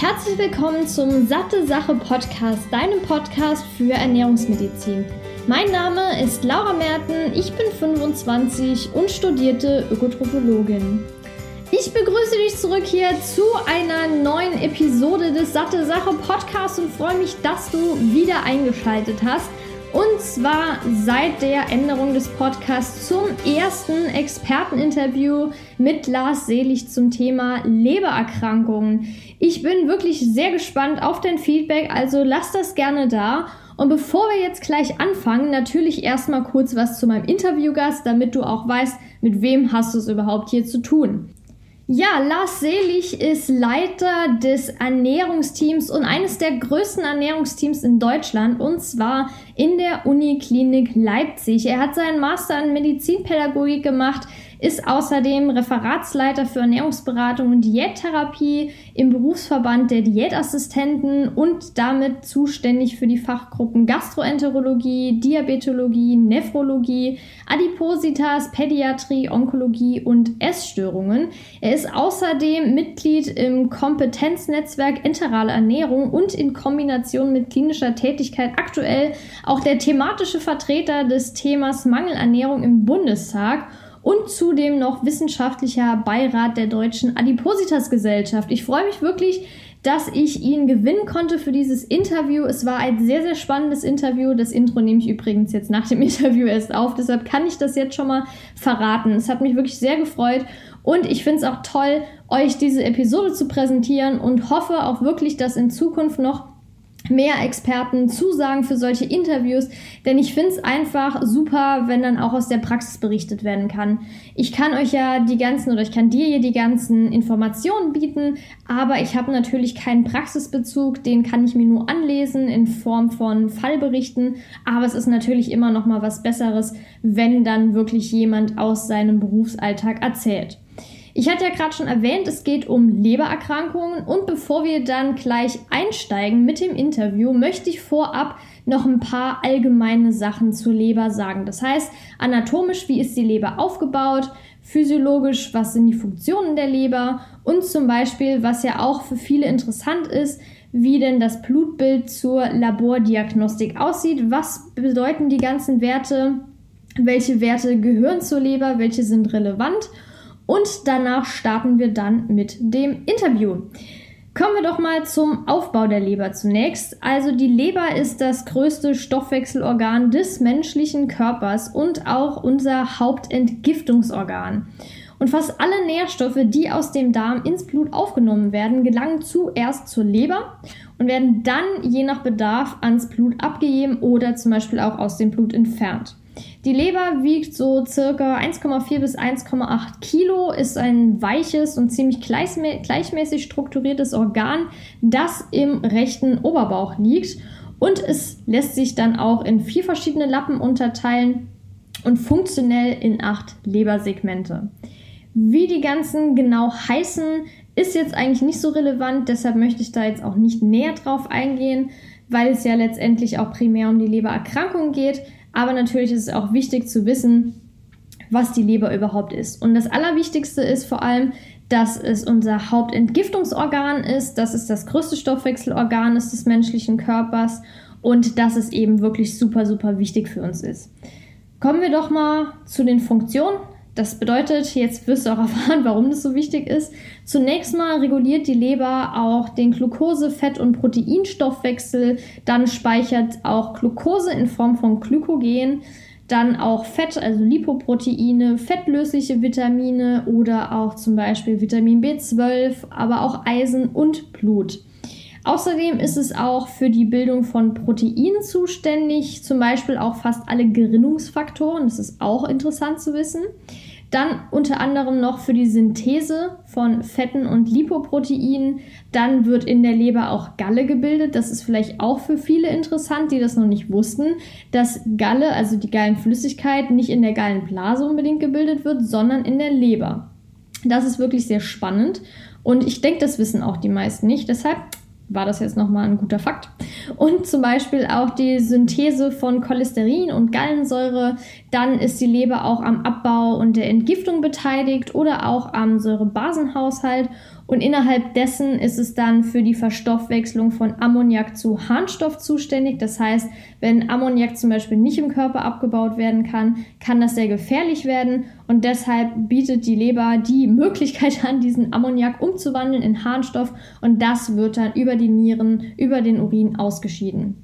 herzlich willkommen zum Satte Sache Podcast, deinem Podcast für Ernährungsmedizin. Mein Name ist Laura Merten, ich bin 25 und studierte Ökotrophologin. Ich begrüße dich zurück hier zu einer neuen Episode des Satte Sache Podcasts und freue mich, dass du wieder eingeschaltet hast. Und zwar seit der Änderung des Podcasts zum ersten Experteninterview mit Lars Selig zum Thema Lebererkrankungen. Ich bin wirklich sehr gespannt auf dein Feedback, also lass das gerne da. Und bevor wir jetzt gleich anfangen, natürlich erstmal kurz was zu meinem Interviewgast, damit du auch weißt, mit wem hast du es überhaupt hier zu tun. Ja, Lars Selig ist Leiter des Ernährungsteams und eines der größten Ernährungsteams in Deutschland und zwar in der Uniklinik Leipzig. Er hat seinen Master in Medizinpädagogik gemacht, ist außerdem Referatsleiter für Ernährungsberatung und Diättherapie im Berufsverband der Diätassistenten und damit zuständig für die Fachgruppen Gastroenterologie, Diabetologie, Nephrologie, Adipositas, Pädiatrie, Onkologie und Essstörungen. Er ist außerdem Mitglied im Kompetenznetzwerk Enterale Ernährung und in Kombination mit klinischer Tätigkeit aktuell auch der thematische Vertreter des Themas Mangelernährung im Bundestag und zudem noch wissenschaftlicher Beirat der Deutschen Adipositas Gesellschaft. Ich freue mich wirklich, dass ich ihn gewinnen konnte für dieses Interview. Es war ein sehr, sehr spannendes Interview. Das Intro nehme ich übrigens jetzt nach dem Interview erst auf. Deshalb kann ich das jetzt schon mal verraten. Es hat mich wirklich sehr gefreut. Und ich finde es auch toll, euch diese Episode zu präsentieren und hoffe auch wirklich, dass in Zukunft noch mehr Experten zusagen für solche Interviews, denn ich finde es einfach super, wenn dann auch aus der Praxis berichtet werden kann. Ich kann euch ja die ganzen oder ich kann dir hier die ganzen Informationen bieten, aber ich habe natürlich keinen Praxisbezug, den kann ich mir nur anlesen in Form von Fallberichten, aber es ist natürlich immer noch mal was besseres, wenn dann wirklich jemand aus seinem Berufsalltag erzählt. Ich hatte ja gerade schon erwähnt, es geht um Lebererkrankungen und bevor wir dann gleich einsteigen mit dem Interview, möchte ich vorab noch ein paar allgemeine Sachen zur Leber sagen. Das heißt, anatomisch, wie ist die Leber aufgebaut? Physiologisch, was sind die Funktionen der Leber? Und zum Beispiel, was ja auch für viele interessant ist, wie denn das Blutbild zur Labordiagnostik aussieht. Was bedeuten die ganzen Werte? Welche Werte gehören zur Leber? Welche sind relevant? Und danach starten wir dann mit dem Interview. Kommen wir doch mal zum Aufbau der Leber zunächst. Also die Leber ist das größte Stoffwechselorgan des menschlichen Körpers und auch unser Hauptentgiftungsorgan. Und fast alle Nährstoffe, die aus dem Darm ins Blut aufgenommen werden, gelangen zuerst zur Leber und werden dann je nach Bedarf ans Blut abgegeben oder zum Beispiel auch aus dem Blut entfernt. Die Leber wiegt so circa 1,4 bis 1,8 Kilo, ist ein weiches und ziemlich gleichmäßig strukturiertes Organ, das im rechten Oberbauch liegt. Und es lässt sich dann auch in vier verschiedene Lappen unterteilen und funktionell in acht Lebersegmente. Wie die ganzen genau heißen, ist jetzt eigentlich nicht so relevant, deshalb möchte ich da jetzt auch nicht näher drauf eingehen, weil es ja letztendlich auch primär um die Lebererkrankung geht. Aber natürlich ist es auch wichtig zu wissen, was die Leber überhaupt ist. Und das Allerwichtigste ist vor allem, dass es unser Hauptentgiftungsorgan ist, dass es das größte Stoffwechselorgan ist des menschlichen Körpers und dass es eben wirklich super, super wichtig für uns ist. Kommen wir doch mal zu den Funktionen. Das bedeutet, jetzt wirst du auch erfahren, warum das so wichtig ist. Zunächst mal reguliert die Leber auch den Glucose-, Fett- und Proteinstoffwechsel. Dann speichert auch Glucose in Form von Glykogen. Dann auch Fett, also Lipoproteine, fettlösliche Vitamine oder auch zum Beispiel Vitamin B12, aber auch Eisen und Blut. Außerdem ist es auch für die Bildung von Proteinen zuständig, zum Beispiel auch fast alle Gerinnungsfaktoren. Das ist auch interessant zu wissen. Dann unter anderem noch für die Synthese von Fetten und Lipoproteinen. Dann wird in der Leber auch Galle gebildet. Das ist vielleicht auch für viele interessant, die das noch nicht wussten, dass Galle, also die Gallenflüssigkeit, nicht in der Gallenblase unbedingt gebildet wird, sondern in der Leber. Das ist wirklich sehr spannend. Und ich denke, das wissen auch die meisten nicht. Deshalb war das jetzt nochmal ein guter Fakt. Und zum Beispiel auch die Synthese von Cholesterin und Gallensäure. Dann ist die Leber auch am Abbau und der Entgiftung beteiligt oder auch am Säurebasenhaushalt. Und innerhalb dessen ist es dann für die Verstoffwechslung von Ammoniak zu Harnstoff zuständig. Das heißt, wenn Ammoniak zum Beispiel nicht im Körper abgebaut werden kann, kann das sehr gefährlich werden. Und deshalb bietet die Leber die Möglichkeit an, diesen Ammoniak umzuwandeln in Harnstoff. Und das wird dann über die Nieren, über den Urin ausgeschieden.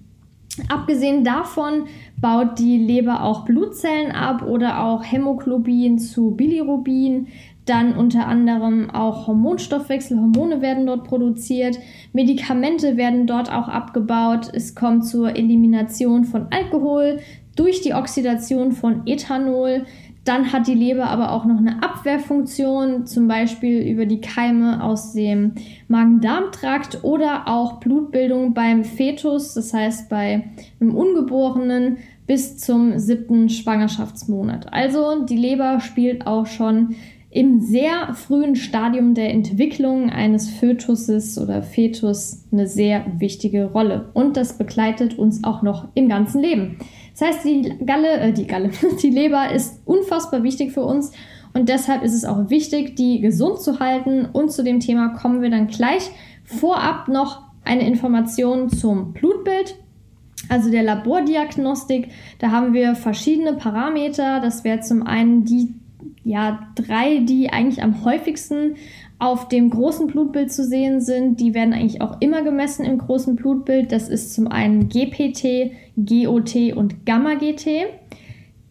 Abgesehen davon baut die Leber auch Blutzellen ab oder auch Hämoglobin zu Bilirubin. Dann unter anderem auch Hormonstoffwechsel, Hormone werden dort produziert, Medikamente werden dort auch abgebaut. Es kommt zur Elimination von Alkohol durch die Oxidation von Ethanol. Dann hat die Leber aber auch noch eine Abwehrfunktion, zum Beispiel über die Keime aus dem Magen-Darm-Trakt oder auch Blutbildung beim Fetus, das heißt bei einem Ungeborenen bis zum siebten Schwangerschaftsmonat. Also die Leber spielt auch schon im sehr frühen Stadium der Entwicklung eines Fötuses oder Fetus eine sehr wichtige Rolle. Und das begleitet uns auch noch im ganzen Leben. Das heißt, die Galle, äh, die Galle, die Leber ist unfassbar wichtig für uns und deshalb ist es auch wichtig, die gesund zu halten. Und zu dem Thema kommen wir dann gleich. Vorab noch eine Information zum Blutbild. Also der Labordiagnostik, da haben wir verschiedene Parameter. Das wäre zum einen die ja, drei, die eigentlich am häufigsten auf dem großen Blutbild zu sehen sind. Die werden eigentlich auch immer gemessen im großen Blutbild. Das ist zum einen GPT, GOT und Gamma-GT.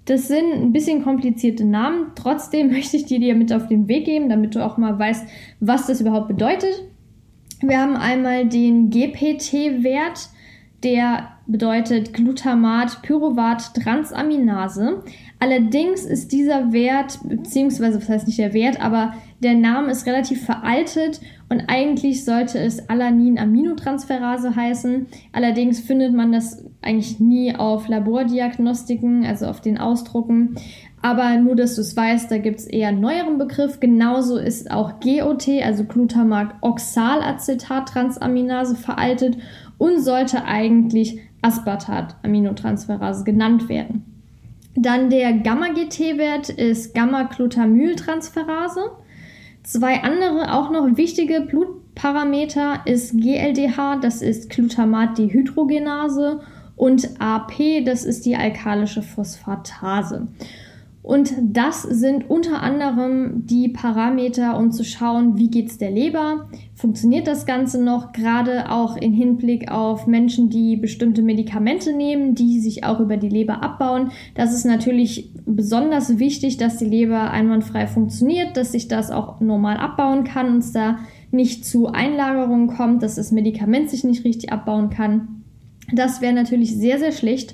Das sind ein bisschen komplizierte Namen. Trotzdem möchte ich die dir mit auf den Weg geben, damit du auch mal weißt, was das überhaupt bedeutet. Wir haben einmal den GPT-Wert, der bedeutet Glutamat, Pyruvat, Transaminase. Allerdings ist dieser Wert, beziehungsweise was heißt nicht der Wert, aber der Name ist relativ veraltet und eigentlich sollte es Alanin-Aminotransferase heißen. Allerdings findet man das eigentlich nie auf Labordiagnostiken, also auf den Ausdrucken. Aber nur, dass du es weißt, da gibt es eher einen neueren Begriff. Genauso ist auch GOT, also Glutamat-Oxalacetat-Transaminase veraltet und sollte eigentlich Aspartat-Aminotransferase genannt werden. Dann der Gamma-GT-Wert ist Gamma-Glutamyltransferase. Zwei andere auch noch wichtige Blutparameter ist GLDH, das ist Glutamat-Dehydrogenase und AP, das ist die alkalische Phosphatase. Und das sind unter anderem die Parameter, um zu schauen, wie geht es der Leber, funktioniert das Ganze noch, gerade auch im Hinblick auf Menschen, die bestimmte Medikamente nehmen, die sich auch über die Leber abbauen. Das ist natürlich besonders wichtig, dass die Leber einwandfrei funktioniert, dass sich das auch normal abbauen kann und es da nicht zu Einlagerungen kommt, dass das Medikament sich nicht richtig abbauen kann. Das wäre natürlich sehr, sehr schlecht.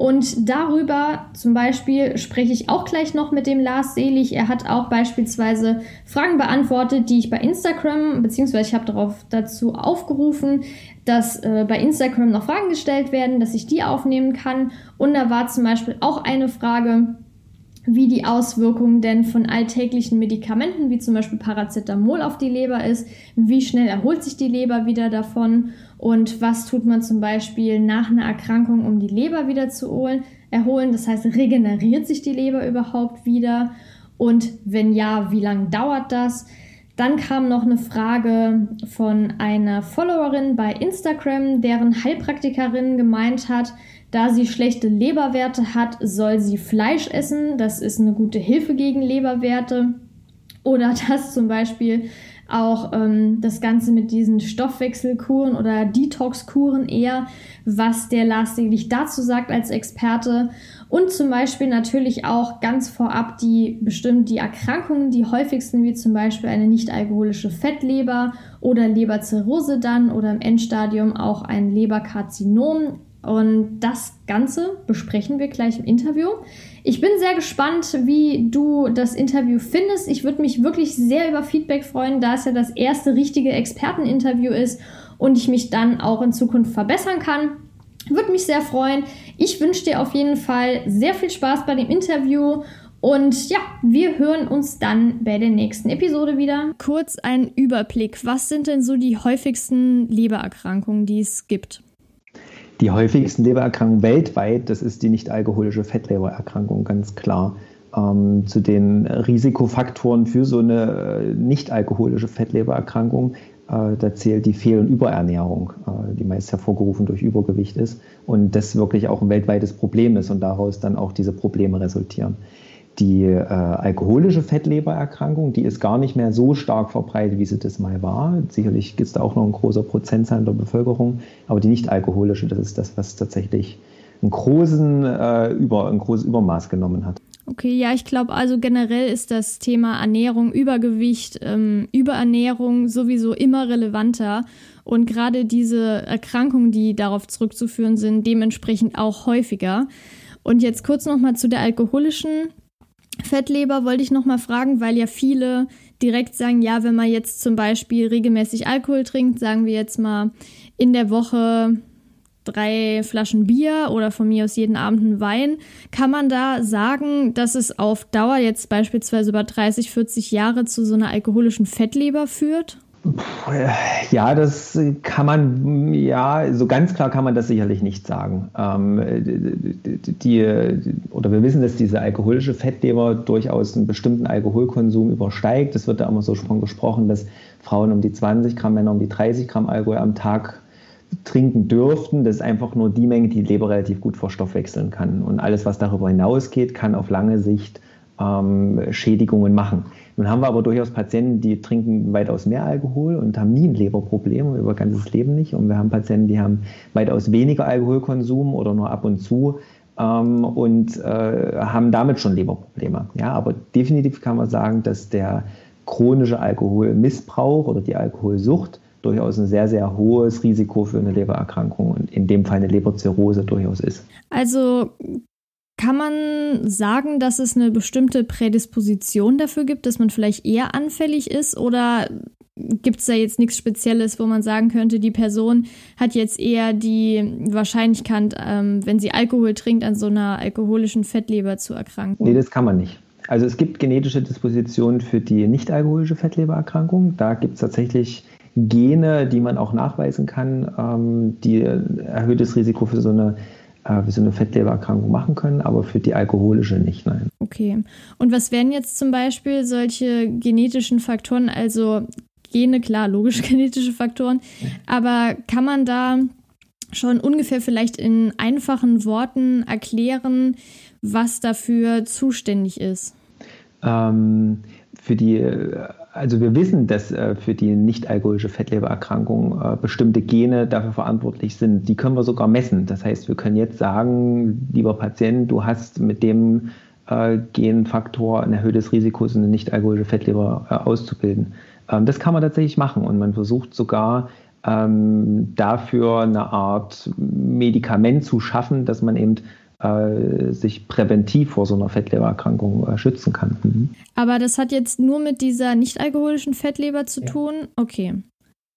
Und darüber zum Beispiel spreche ich auch gleich noch mit dem Lars Selig. Er hat auch beispielsweise Fragen beantwortet, die ich bei Instagram, beziehungsweise ich habe darauf dazu aufgerufen, dass äh, bei Instagram noch Fragen gestellt werden, dass ich die aufnehmen kann. Und da war zum Beispiel auch eine Frage, wie die Auswirkungen denn von alltäglichen Medikamenten, wie zum Beispiel Paracetamol auf die Leber ist, wie schnell erholt sich die Leber wieder davon und was tut man zum Beispiel nach einer Erkrankung, um die Leber wieder zu erholen? Das heißt, regeneriert sich die Leber überhaupt wieder? Und wenn ja, wie lange dauert das? Dann kam noch eine Frage von einer Followerin bei Instagram, deren Heilpraktikerin gemeint hat, da sie schlechte Leberwerte hat, soll sie Fleisch essen. Das ist eine gute Hilfe gegen Leberwerte. Oder dass zum Beispiel auch ähm, das Ganze mit diesen Stoffwechselkuren oder Detoxkuren eher, was der Lars Selig dazu sagt als Experte. Und zum Beispiel natürlich auch ganz vorab die bestimmt die Erkrankungen, die häufigsten, wie zum Beispiel eine nicht-alkoholische Fettleber oder Leberzirrhose dann oder im Endstadium auch ein Leberkarzinom. Und das Ganze besprechen wir gleich im Interview. Ich bin sehr gespannt, wie du das Interview findest. Ich würde mich wirklich sehr über Feedback freuen, da es ja das erste richtige Experteninterview ist und ich mich dann auch in Zukunft verbessern kann. Würde mich sehr freuen. Ich wünsche dir auf jeden Fall sehr viel Spaß bei dem Interview und ja, wir hören uns dann bei der nächsten Episode wieder. Kurz ein Überblick. Was sind denn so die häufigsten Lebererkrankungen, die es gibt? Die häufigsten Lebererkrankungen weltweit, das ist die nicht-alkoholische Fettlebererkrankung, ganz klar. Ähm, zu den Risikofaktoren für so eine äh, nicht alkoholische Fettlebererkrankung äh, da zählt die Fehl- und Überernährung, äh, die meist hervorgerufen durch Übergewicht ist und das wirklich auch ein weltweites Problem ist und daraus dann auch diese Probleme resultieren. Die äh, alkoholische Fettlebererkrankung, die ist gar nicht mehr so stark verbreitet, wie sie das mal war. Sicherlich gibt es da auch noch ein großer Prozentzahl der Bevölkerung, aber die nicht alkoholische, das ist das, was tatsächlich einen großen, äh, über, ein großes Übermaß genommen hat. Okay, ja, ich glaube also generell ist das Thema Ernährung, Übergewicht, ähm, Überernährung sowieso immer relevanter und gerade diese Erkrankungen, die darauf zurückzuführen sind, dementsprechend auch häufiger. Und jetzt kurz nochmal zu der alkoholischen Fettleber wollte ich nochmal fragen, weil ja viele direkt sagen, ja, wenn man jetzt zum Beispiel regelmäßig Alkohol trinkt, sagen wir jetzt mal in der Woche drei Flaschen Bier oder von mir aus jeden Abend einen Wein, kann man da sagen, dass es auf Dauer jetzt beispielsweise über 30, 40 Jahre zu so einer alkoholischen Fettleber führt? Ja, das kann man, ja, so ganz klar kann man das sicherlich nicht sagen. Ähm, die, oder wir wissen, dass diese alkoholische Fettleber durchaus einen bestimmten Alkoholkonsum übersteigt. Es wird da immer so schon gesprochen, dass Frauen um die 20 Gramm, Männer um die 30 Gramm Alkohol am Tag trinken dürften. Das ist einfach nur die Menge, die die Leber relativ gut verstoffwechseln kann. Und alles, was darüber hinausgeht, kann auf lange Sicht ähm, Schädigungen machen. Nun haben wir aber durchaus Patienten, die trinken weitaus mehr Alkohol und haben nie ein Leberproblem, über ganzes Leben nicht. Und wir haben Patienten, die haben weitaus weniger Alkoholkonsum oder nur ab und zu ähm, und äh, haben damit schon Leberprobleme. Ja, aber definitiv kann man sagen, dass der chronische Alkoholmissbrauch oder die Alkoholsucht durchaus ein sehr, sehr hohes Risiko für eine Lebererkrankung und in dem Fall eine Leberzirrhose durchaus ist. Also kann man sagen, dass es eine bestimmte Prädisposition dafür gibt, dass man vielleicht eher anfällig ist oder gibt es da jetzt nichts Spezielles, wo man sagen könnte, die Person hat jetzt eher die Wahrscheinlichkeit, ähm, wenn sie Alkohol trinkt, an so einer alkoholischen Fettleber zu erkranken? Nee, das kann man nicht. Also es gibt genetische Dispositionen für die nicht-alkoholische Fettlebererkrankung. Da gibt es tatsächlich Gene, die man auch nachweisen kann, ähm, die erhöhtes Risiko für so eine äh, für so eine Fettlebererkrankung machen können, aber für die alkoholische nicht, nein. Okay. Und was wären jetzt zum Beispiel solche genetischen Faktoren, also Gene, klar, logisch genetische Faktoren, aber kann man da schon ungefähr vielleicht in einfachen Worten erklären, was dafür zuständig ist? Ähm, für die also wir wissen, dass äh, für die nicht-alkoholische Fettlebererkrankung äh, bestimmte Gene dafür verantwortlich sind. Die können wir sogar messen. Das heißt, wir können jetzt sagen, lieber Patient, du hast mit dem äh, Genfaktor ein erhöhtes Risiko, so eine nicht-alkoholische Fettleber auszubilden. Ähm, das kann man tatsächlich machen und man versucht sogar ähm, dafür eine Art Medikament zu schaffen, dass man eben äh, sich präventiv vor so einer Fettlebererkrankung äh, schützen kann. Mhm. Aber das hat jetzt nur mit dieser nicht-alkoholischen Fettleber zu ja. tun? Okay.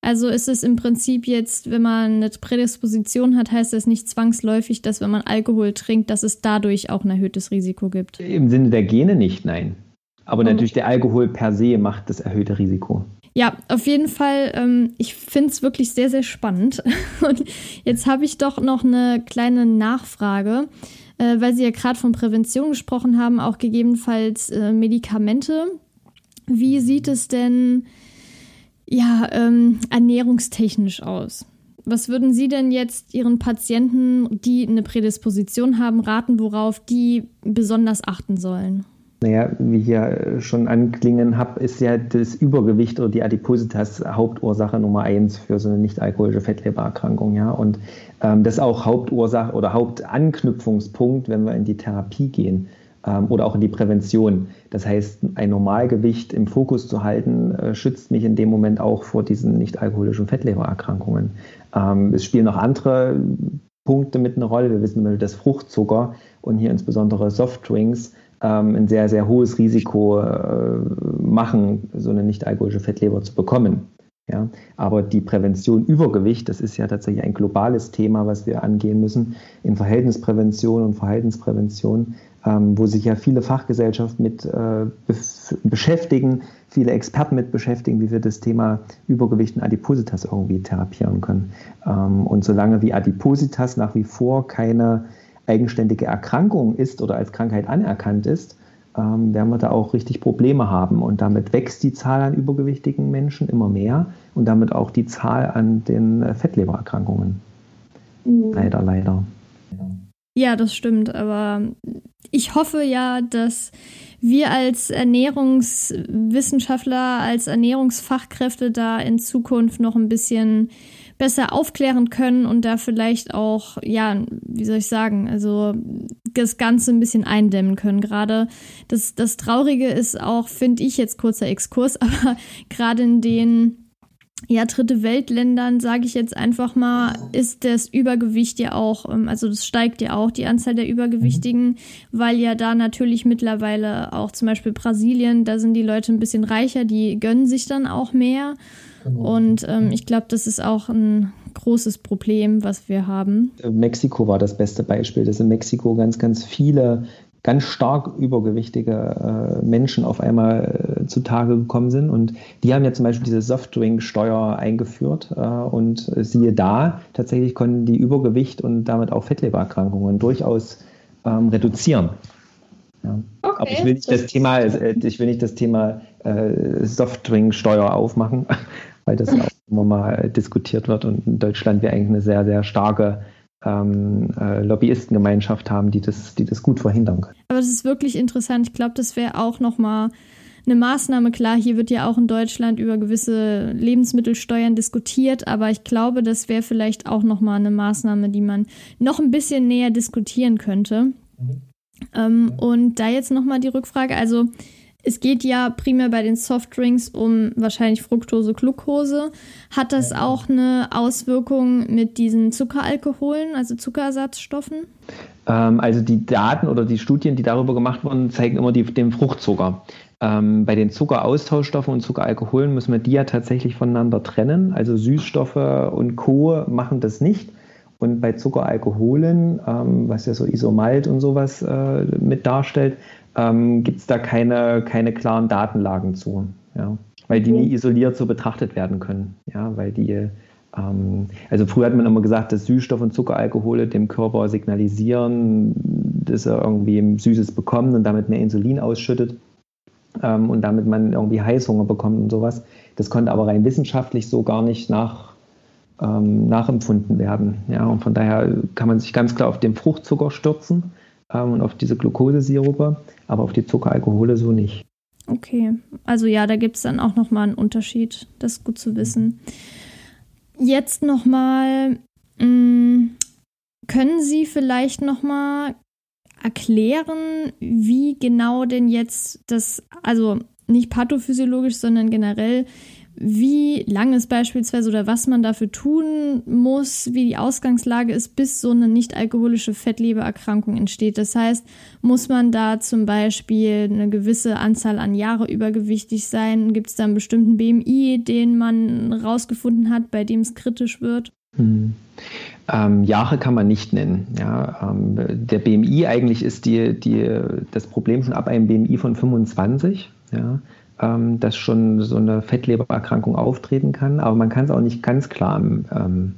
Also ist es im Prinzip jetzt, wenn man eine Prädisposition hat, heißt das nicht zwangsläufig, dass wenn man Alkohol trinkt, dass es dadurch auch ein erhöhtes Risiko gibt? Im Sinne der Gene nicht, nein. Aber natürlich der Alkohol per se macht das erhöhte Risiko. Ja, auf jeden Fall. Ähm, ich finde es wirklich sehr, sehr spannend. Und jetzt habe ich doch noch eine kleine Nachfrage, äh, weil Sie ja gerade von Prävention gesprochen haben, auch gegebenenfalls äh, Medikamente. Wie sieht es denn ja ähm, ernährungstechnisch aus? Was würden Sie denn jetzt Ihren Patienten, die eine Prädisposition haben, raten, worauf die besonders achten sollen? Naja, wie ich ja schon anklingen habe, ist ja das Übergewicht oder die Adipositas Hauptursache Nummer eins für so eine nicht-alkoholische Fettlebererkrankung. Ja? Und ähm, das ist auch Hauptursache oder Hauptanknüpfungspunkt, wenn wir in die Therapie gehen ähm, oder auch in die Prävention. Das heißt, ein Normalgewicht im Fokus zu halten, äh, schützt mich in dem Moment auch vor diesen nicht-alkoholischen Fettlebererkrankungen. Ähm, es spielen noch andere Punkte mit eine Rolle. Wir wissen, dass Fruchtzucker und hier insbesondere Softdrinks ähm, ein sehr, sehr hohes Risiko äh, machen, so eine nicht-alkoholische Fettleber zu bekommen. Ja, aber die Prävention Übergewicht, das ist ja tatsächlich ein globales Thema, was wir angehen müssen in Verhältnisprävention und Verhaltensprävention, ähm, wo sich ja viele Fachgesellschaften mit äh, beschäftigen, viele Experten mit beschäftigen, wie wir das Thema Übergewicht und Adipositas irgendwie therapieren können. Ähm, und solange wie Adipositas nach wie vor keine eigenständige Erkrankung ist oder als Krankheit anerkannt ist, ähm, werden wir da auch richtig Probleme haben. Und damit wächst die Zahl an übergewichtigen Menschen immer mehr und damit auch die Zahl an den Fettlebererkrankungen. Mhm. Leider, leider. Ja, das stimmt. Aber ich hoffe ja, dass wir als Ernährungswissenschaftler, als Ernährungsfachkräfte da in Zukunft noch ein bisschen besser aufklären können und da vielleicht auch, ja, wie soll ich sagen, also das Ganze ein bisschen eindämmen können. Gerade das, das Traurige ist auch, finde ich jetzt kurzer Exkurs, aber gerade in den ja, dritte Weltländern, sage ich jetzt einfach mal, ist das Übergewicht ja auch, ähm, also das steigt ja auch die Anzahl der Übergewichtigen, mhm. weil ja da natürlich mittlerweile auch zum Beispiel Brasilien, da sind die Leute ein bisschen reicher, die gönnen sich dann auch mehr. Genau. Und ähm, ich glaube, das ist auch ein großes Problem, was wir haben. Mexiko war das beste Beispiel, dass in Mexiko ganz, ganz viele ganz stark übergewichtige äh, Menschen auf einmal äh, zutage gekommen sind. Und die haben ja zum Beispiel diese Softdrink-Steuer eingeführt. Äh, und siehe da, tatsächlich konnten die Übergewicht und damit auch Fettlebererkrankungen durchaus ähm, reduzieren. Ja. Okay, Aber ich will nicht das, das Thema, äh, ich will nicht das Thema äh, Softdrink-Steuer aufmachen, weil das ja auch immer mal diskutiert wird. Und in Deutschland wir eigentlich eine sehr, sehr starke ähm, äh, Lobbyistengemeinschaft haben, die das, die das gut verhindern können. Aber das ist wirklich interessant. Ich glaube, das wäre auch nochmal eine Maßnahme. Klar, hier wird ja auch in Deutschland über gewisse Lebensmittelsteuern diskutiert, aber ich glaube, das wäre vielleicht auch nochmal eine Maßnahme, die man noch ein bisschen näher diskutieren könnte. Mhm. Ähm, ja. Und da jetzt nochmal die Rückfrage, also es geht ja primär bei den Softdrinks um wahrscheinlich Fructose, Glucose. Hat das ja. auch eine Auswirkung mit diesen Zuckeralkoholen, also Zuckerersatzstoffen? Ähm, also die Daten oder die Studien, die darüber gemacht wurden, zeigen immer die, den Fruchtzucker. Ähm, bei den Zuckeraustauschstoffen und Zuckeralkoholen müssen wir die ja tatsächlich voneinander trennen. Also Süßstoffe und Co. machen das nicht. Und bei Zuckeralkoholen, ähm, was ja so Isomalt und sowas äh, mit darstellt, ähm, gibt es da keine, keine klaren Datenlagen zu. Ja? Weil die nie isoliert so betrachtet werden können. Ja? Weil die, ähm, also früher hat man immer gesagt, dass Süßstoff und Zuckeralkohole dem Körper signalisieren, dass er irgendwie Süßes bekommt und damit mehr Insulin ausschüttet ähm, und damit man irgendwie Heißhunger bekommt und sowas. Das konnte aber rein wissenschaftlich so gar nicht nach, ähm, nachempfunden werden. Ja, und von daher kann man sich ganz klar auf den Fruchtzucker stürzen und auf diese Glukosesirupe, aber auf die Zuckeralkohole so nicht. Okay, also ja, da gibt es dann auch nochmal einen Unterschied. Das ist gut zu wissen. Jetzt nochmal, mm, können Sie vielleicht nochmal erklären, wie genau denn jetzt das, also nicht pathophysiologisch, sondern generell, wie lang es beispielsweise oder was man dafür tun muss, wie die Ausgangslage ist, bis so eine nicht-alkoholische Fettlebererkrankung entsteht. Das heißt, muss man da zum Beispiel eine gewisse Anzahl an Jahre übergewichtig sein? Gibt es da einen bestimmten BMI, den man rausgefunden hat, bei dem es kritisch wird? Hm. Ähm, Jahre kann man nicht nennen. Ja, ähm, der BMI eigentlich ist die, die, das Problem schon ab einem BMI von 25. Ja ähm, dass schon so eine Fettlebererkrankung auftreten kann, aber man kann es auch nicht ganz klar am ähm,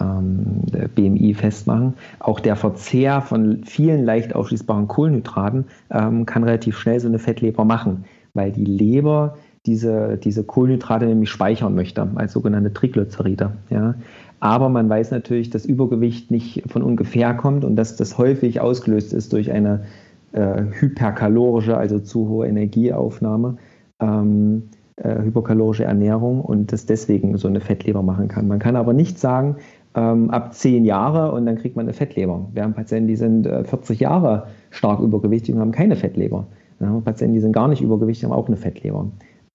ähm, BMI festmachen. Auch der Verzehr von vielen leicht aufschließbaren Kohlenhydraten ähm, kann relativ schnell so eine Fettleber machen, weil die Leber diese, diese Kohlenhydrate nämlich speichern möchte, als sogenannte Triglyceride. Ja. Aber man weiß natürlich, dass Übergewicht nicht von ungefähr kommt und dass das häufig ausgelöst ist durch eine äh, hyperkalorische, also zu hohe Energieaufnahme ähm, äh, hypokalorische Ernährung und das deswegen so eine Fettleber machen kann. Man kann aber nicht sagen, ähm, ab zehn Jahre und dann kriegt man eine Fettleber. Wir haben Patienten, die sind äh, 40 Jahre stark übergewichtig und haben keine Fettleber. Wir haben Patienten, die sind gar nicht übergewichtig, haben auch eine Fettleber.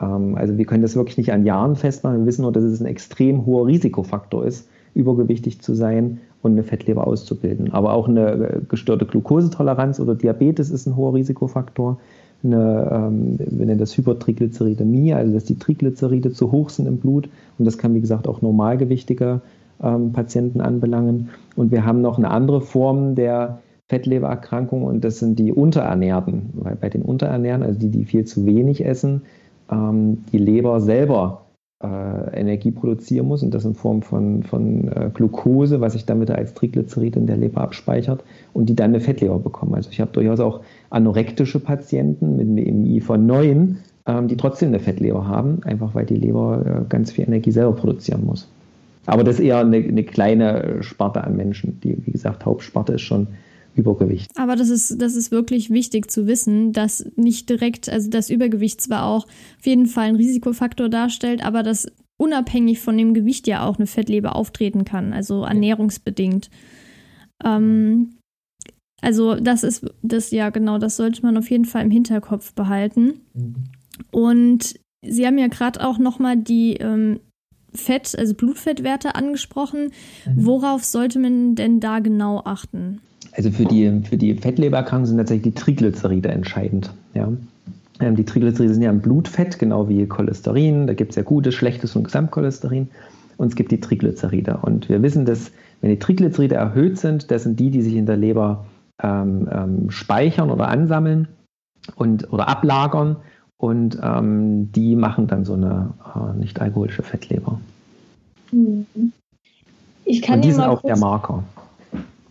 Ähm, also wir können das wirklich nicht an Jahren festmachen. Wir wissen nur, dass es ein extrem hoher Risikofaktor ist, übergewichtig zu sein und eine Fettleber auszubilden. Aber auch eine äh, gestörte Glukosetoleranz oder Diabetes ist ein hoher Risikofaktor eine, ähm, wir nennen das Hypertriglyceridämie, also dass die Triglyceride zu hoch sind im Blut und das kann wie gesagt auch normalgewichtige ähm, Patienten anbelangen. Und wir haben noch eine andere Form der Fettlebererkrankung und das sind die Unterernährten. Weil bei den Unterernährten, also die, die viel zu wenig essen, ähm, die Leber selber äh, Energie produzieren muss und das in Form von, von äh, Glucose, was sich dann wieder als Triglycerid in der Leber abspeichert und die dann eine Fettleber bekommen. Also ich habe durchaus auch anorektische Patienten mit einem EMI von 9, ähm, die trotzdem eine Fettleber haben, einfach weil die Leber äh, ganz viel Energie selber produzieren muss. Aber das ist eher eine, eine kleine Sparte an Menschen. Die, wie gesagt, Hauptsparte ist schon Übergewicht. Aber das ist, das ist wirklich wichtig zu wissen, dass nicht direkt, also das Übergewicht zwar auch auf jeden Fall ein Risikofaktor darstellt, aber dass unabhängig von dem Gewicht ja auch eine Fettleber auftreten kann, also ernährungsbedingt. Ähm, also das ist das ja genau, das sollte man auf jeden Fall im Hinterkopf behalten. Mhm. Und Sie haben ja gerade auch noch mal die ähm, Fett, also Blutfettwerte angesprochen. Mhm. Worauf sollte man denn da genau achten? Also für die, für die Fettlebererkrankung sind tatsächlich die Triglyceride entscheidend. Ja. Ähm, die Triglyceride sind ja ein Blutfett, genau wie Cholesterin. Da gibt es ja gutes, schlechtes und Gesamtcholesterin. Und es gibt die Triglyceride. Und wir wissen, dass wenn die Triglyceride erhöht sind, das sind die, die sich in der Leber ähm, ähm, speichern oder ansammeln und, oder ablagern. Und ähm, die machen dann so eine äh, nicht alkoholische Fettleber. Mhm. Ich kann und die sind auch der Marker.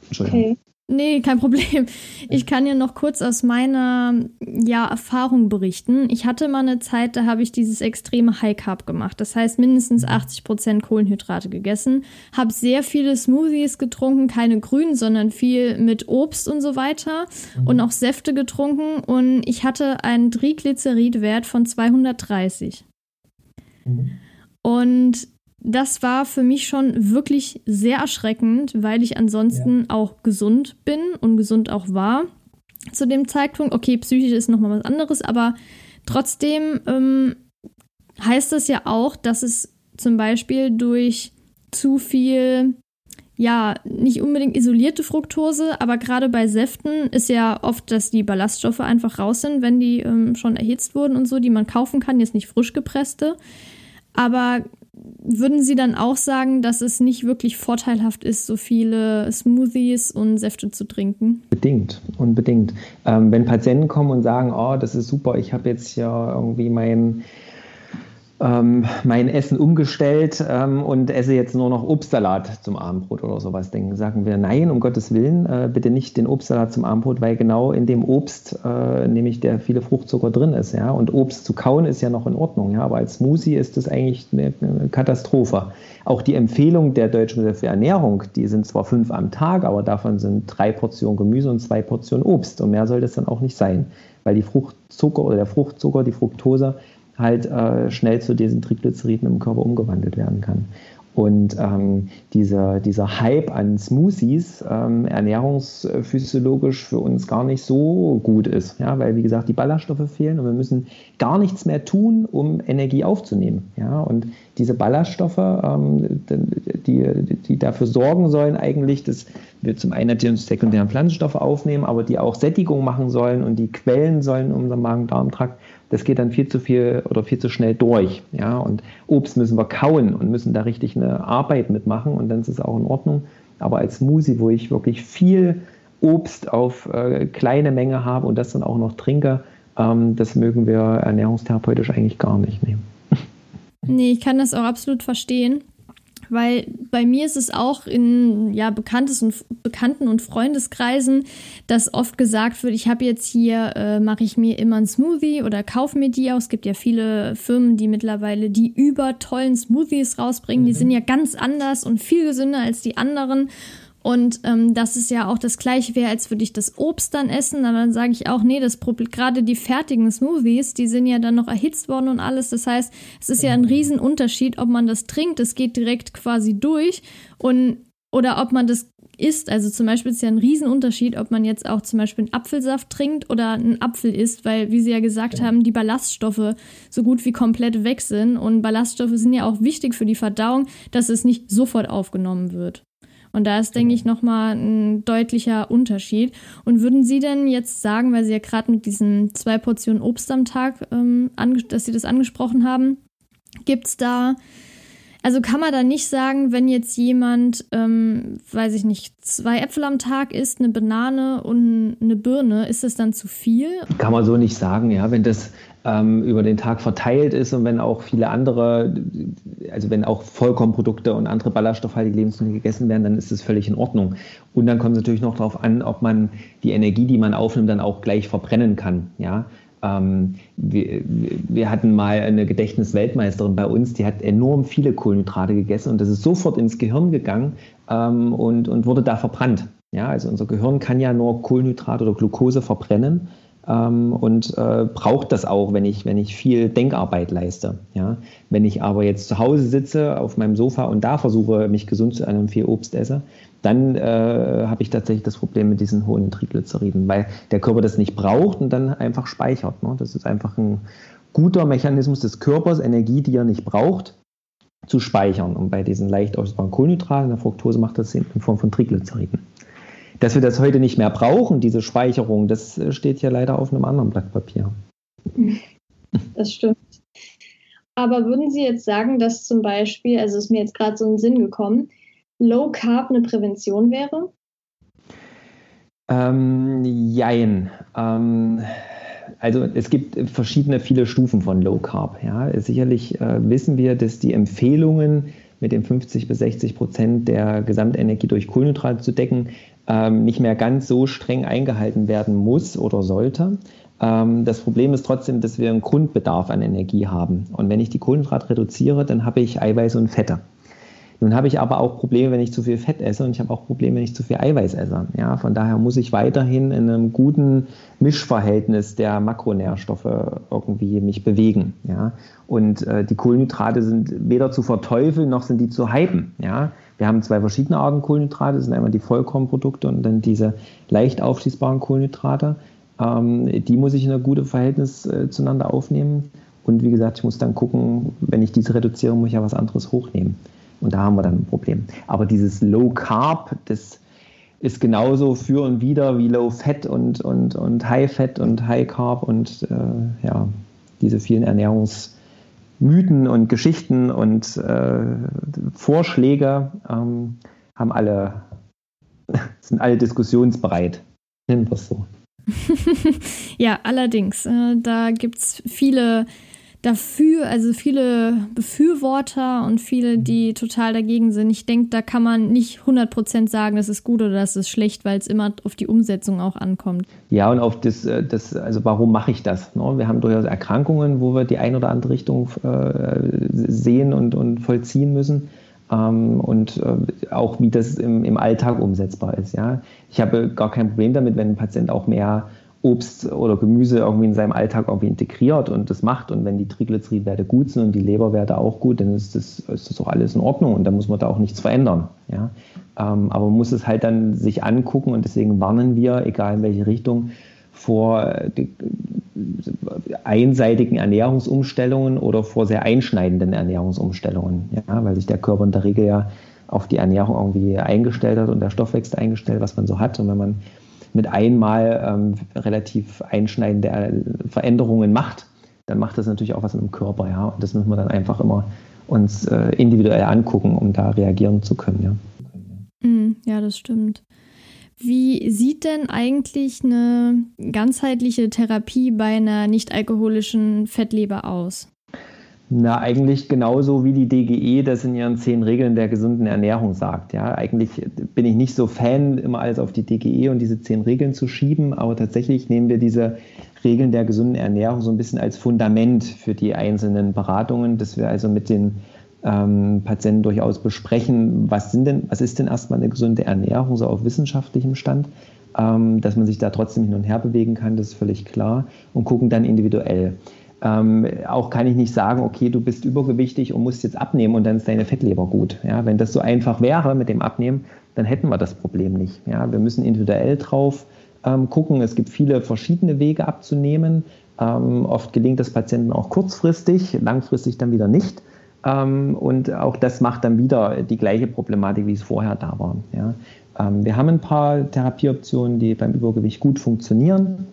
Entschuldigung. Okay. Nee, kein Problem. Ich kann ja noch kurz aus meiner ja, Erfahrung berichten. Ich hatte mal eine Zeit, da habe ich dieses extreme High Carb gemacht. Das heißt mindestens 80 mhm. Prozent Kohlenhydrate gegessen. Habe sehr viele Smoothies getrunken, keine grünen, sondern viel mit Obst und so weiter. Mhm. Und auch Säfte getrunken. Und ich hatte einen Triglyceridwert von 230. Mhm. Und das war für mich schon wirklich sehr erschreckend, weil ich ansonsten ja. auch gesund bin und gesund auch war zu dem Zeitpunkt. Okay, psychisch ist nochmal was anderes, aber trotzdem ähm, heißt das ja auch, dass es zum Beispiel durch zu viel, ja, nicht unbedingt isolierte Fructose, aber gerade bei Säften ist ja oft, dass die Ballaststoffe einfach raus sind, wenn die ähm, schon erhitzt wurden und so, die man kaufen kann, jetzt nicht frisch gepresste. Aber würden Sie dann auch sagen, dass es nicht wirklich vorteilhaft ist, so viele Smoothies und Säfte zu trinken? Bedingt, unbedingt. Ähm, wenn Patienten kommen und sagen, oh, das ist super, ich habe jetzt ja irgendwie mein ähm, mein Essen umgestellt ähm, und esse jetzt nur noch Obstsalat zum Abendbrot oder sowas. Dann sagen wir, nein, um Gottes Willen, äh, bitte nicht den Obstsalat zum Abendbrot, weil genau in dem Obst äh, nämlich der viele Fruchtzucker drin ist. Ja? Und Obst zu kauen ist ja noch in Ordnung, ja? aber als Smoothie ist das eigentlich eine, eine Katastrophe. Auch die Empfehlung der Deutschen Gesellschaft für Ernährung, die sind zwar fünf am Tag, aber davon sind drei Portionen Gemüse und zwei Portionen Obst. Und mehr soll das dann auch nicht sein, weil die Fruchtzucker oder der Fruchtzucker, die Fructose, halt äh, schnell zu diesen Triglyceriden im Körper umgewandelt werden kann. Und ähm, dieser, dieser Hype an Smoothies ähm, ernährungsphysiologisch für uns gar nicht so gut ist, ja, weil wie gesagt die Ballaststoffe fehlen und wir müssen gar nichts mehr tun, um Energie aufzunehmen. Ja, und diese Ballaststoffe, ähm, die, die dafür sorgen sollen eigentlich, dass wir zum einen natürlich sekundären Pflanzenstoffe aufnehmen, aber die auch Sättigung machen sollen und die quellen sollen in unserem Magen-Darm-Trakt das geht dann viel zu viel oder viel zu schnell durch. Ja? Und Obst müssen wir kauen und müssen da richtig eine Arbeit mitmachen und dann ist es auch in Ordnung. Aber als Smoothie, wo ich wirklich viel Obst auf äh, kleine Menge habe und das dann auch noch trinke, ähm, das mögen wir ernährungstherapeutisch eigentlich gar nicht nehmen. Nee, ich kann das auch absolut verstehen weil bei mir ist es auch in ja, Bekanntes und, Bekannten- und Freundeskreisen, dass oft gesagt wird, ich habe jetzt hier, äh, mache ich mir immer einen Smoothie oder kaufe mir die aus. Es gibt ja viele Firmen, die mittlerweile die über tollen Smoothies rausbringen. Mhm. Die sind ja ganz anders und viel gesünder als die anderen. Und ähm, das ist ja auch das gleiche wäre, als würde ich das Obst dann essen. Aber dann sage ich auch, nee, das Problem, gerade die fertigen Smoothies, die sind ja dann noch erhitzt worden und alles. Das heißt, es ist ja ein Riesenunterschied, ob man das trinkt, es geht direkt quasi durch und oder ob man das isst. Also zum Beispiel ist ja ein Riesenunterschied, ob man jetzt auch zum Beispiel einen Apfelsaft trinkt oder einen Apfel isst, weil, wie Sie ja gesagt ja. haben, die Ballaststoffe so gut wie komplett weg sind. Und Ballaststoffe sind ja auch wichtig für die Verdauung, dass es nicht sofort aufgenommen wird. Und da ist, denke ich, nochmal ein deutlicher Unterschied. Und würden Sie denn jetzt sagen, weil Sie ja gerade mit diesen zwei Portionen Obst am Tag, ähm, dass Sie das angesprochen haben, gibt es da also kann man da nicht sagen, wenn jetzt jemand, ähm, weiß ich nicht, zwei Äpfel am Tag isst, eine Banane und eine Birne, ist das dann zu viel? Kann man so nicht sagen, ja. Wenn das ähm, über den Tag verteilt ist und wenn auch viele andere, also wenn auch Vollkornprodukte und andere ballaststoffhaltige Lebensmittel gegessen werden, dann ist das völlig in Ordnung. Und dann kommt es natürlich noch darauf an, ob man die Energie, die man aufnimmt, dann auch gleich verbrennen kann. Ja? Ähm, wir, wir, hatten mal eine Gedächtnisweltmeisterin bei uns, die hat enorm viele Kohlenhydrate gegessen und das ist sofort ins Gehirn gegangen ähm, und, und wurde da verbrannt. Ja, also unser Gehirn kann ja nur Kohlenhydrate oder Glucose verbrennen ähm, und äh, braucht das auch, wenn ich, wenn ich viel Denkarbeit leiste. Ja? Wenn ich aber jetzt zu Hause sitze auf meinem Sofa und da versuche, mich gesund zu ernähren viel Obst esse, dann äh, habe ich tatsächlich das Problem mit diesen hohen Triglyceriden, weil der Körper das nicht braucht und dann einfach speichert. Ne? Das ist einfach ein guter Mechanismus des Körpers, Energie, die er nicht braucht, zu speichern. Und bei diesen leicht ausbaren Kohlenhydraten, der Fructose macht das in Form von Triglyceriden. Dass wir das heute nicht mehr brauchen, diese Speicherung, das äh, steht ja leider auf einem anderen Blatt Papier. Das stimmt. Aber würden Sie jetzt sagen, dass zum Beispiel, also ist mir jetzt gerade so in den Sinn gekommen, Low Carb eine Prävention wäre? Ähm, jein. Ähm, also es gibt verschiedene, viele Stufen von Low Carb. Ja. Sicherlich äh, wissen wir, dass die Empfehlungen mit den 50 bis 60 Prozent der Gesamtenergie durch Kohlenhydrate zu decken, ähm, nicht mehr ganz so streng eingehalten werden muss oder sollte. Ähm, das Problem ist trotzdem, dass wir einen Grundbedarf an Energie haben. Und wenn ich die Kohlenhydrate reduziere, dann habe ich Eiweiß und Fette. Nun habe ich aber auch Probleme, wenn ich zu viel Fett esse und ich habe auch Probleme, wenn ich zu viel Eiweiß esse. Ja, von daher muss ich weiterhin in einem guten Mischverhältnis der Makronährstoffe irgendwie mich bewegen. Ja, und äh, die Kohlenhydrate sind weder zu verteufeln noch sind die zu hypen. Ja, wir haben zwei verschiedene Arten Kohlenhydrate. Das sind einmal die Vollkornprodukte und dann diese leicht aufschließbaren Kohlenhydrate. Ähm, die muss ich in einem guten Verhältnis äh, zueinander aufnehmen. Und wie gesagt, ich muss dann gucken, wenn ich diese reduziere, muss ich ja was anderes hochnehmen. Und da haben wir dann ein Problem. Aber dieses Low Carb, das ist genauso für und wieder wie Low Fat und, und, und High Fat und High Carb und äh, ja, diese vielen Ernährungsmythen und Geschichten und äh, Vorschläge ähm, haben alle, sind alle diskussionsbereit. Nennen wir es so. ja, allerdings. Äh, da gibt es viele dafür, also viele Befürworter und viele, die total dagegen sind. Ich denke, da kann man nicht 100% sagen, das ist gut oder das ist schlecht, weil es immer auf die Umsetzung auch ankommt. Ja, und auf das, äh, das also warum mache ich das? Ne? Wir haben durchaus Erkrankungen, wo wir die eine oder andere Richtung äh, sehen und, und vollziehen müssen. Ähm, und äh, auch wie das im, im Alltag umsetzbar ist. Ja? Ich habe gar kein Problem damit, wenn ein Patient auch mehr Obst oder Gemüse irgendwie in seinem Alltag irgendwie integriert und das macht. Und wenn die Triglyceridwerte gut sind und die Leberwerte auch gut, dann ist das, ist das auch alles in Ordnung und dann muss man da auch nichts verändern. Ja? Ähm, aber man muss es halt dann sich angucken und deswegen warnen wir, egal in welche Richtung, vor äh, einseitigen Ernährungsumstellungen oder vor sehr einschneidenden Ernährungsumstellungen, ja? weil sich der Körper in der Regel ja auf die Ernährung irgendwie eingestellt hat und der Stoffwechsel eingestellt, was man so hat. Und wenn man mit einmal ähm, relativ einschneidende äh, Veränderungen macht, dann macht das natürlich auch was im Körper, ja. Und das müssen wir dann einfach immer uns äh, individuell angucken, um da reagieren zu können, ja. Mm, ja, das stimmt. Wie sieht denn eigentlich eine ganzheitliche Therapie bei einer nicht alkoholischen Fettleber aus? Na, eigentlich genauso wie die DGE das in ihren zehn Regeln der gesunden Ernährung sagt. Ja, eigentlich bin ich nicht so Fan, immer alles auf die DGE und diese zehn Regeln zu schieben, aber tatsächlich nehmen wir diese Regeln der gesunden Ernährung so ein bisschen als Fundament für die einzelnen Beratungen, dass wir also mit den ähm, Patienten durchaus besprechen, was sind denn, was ist denn erstmal eine gesunde Ernährung, so auf wissenschaftlichem Stand, ähm, dass man sich da trotzdem hin und her bewegen kann, das ist völlig klar, und gucken dann individuell. Ähm, auch kann ich nicht sagen, okay, du bist übergewichtig und musst jetzt abnehmen und dann ist deine Fettleber gut. Ja, wenn das so einfach wäre mit dem Abnehmen, dann hätten wir das Problem nicht. Ja, wir müssen individuell drauf ähm, gucken. Es gibt viele verschiedene Wege abzunehmen. Ähm, oft gelingt das Patienten auch kurzfristig, langfristig dann wieder nicht. Ähm, und auch das macht dann wieder die gleiche Problematik, wie es vorher da war. Ja. Ähm, wir haben ein paar Therapieoptionen, die beim Übergewicht gut funktionieren.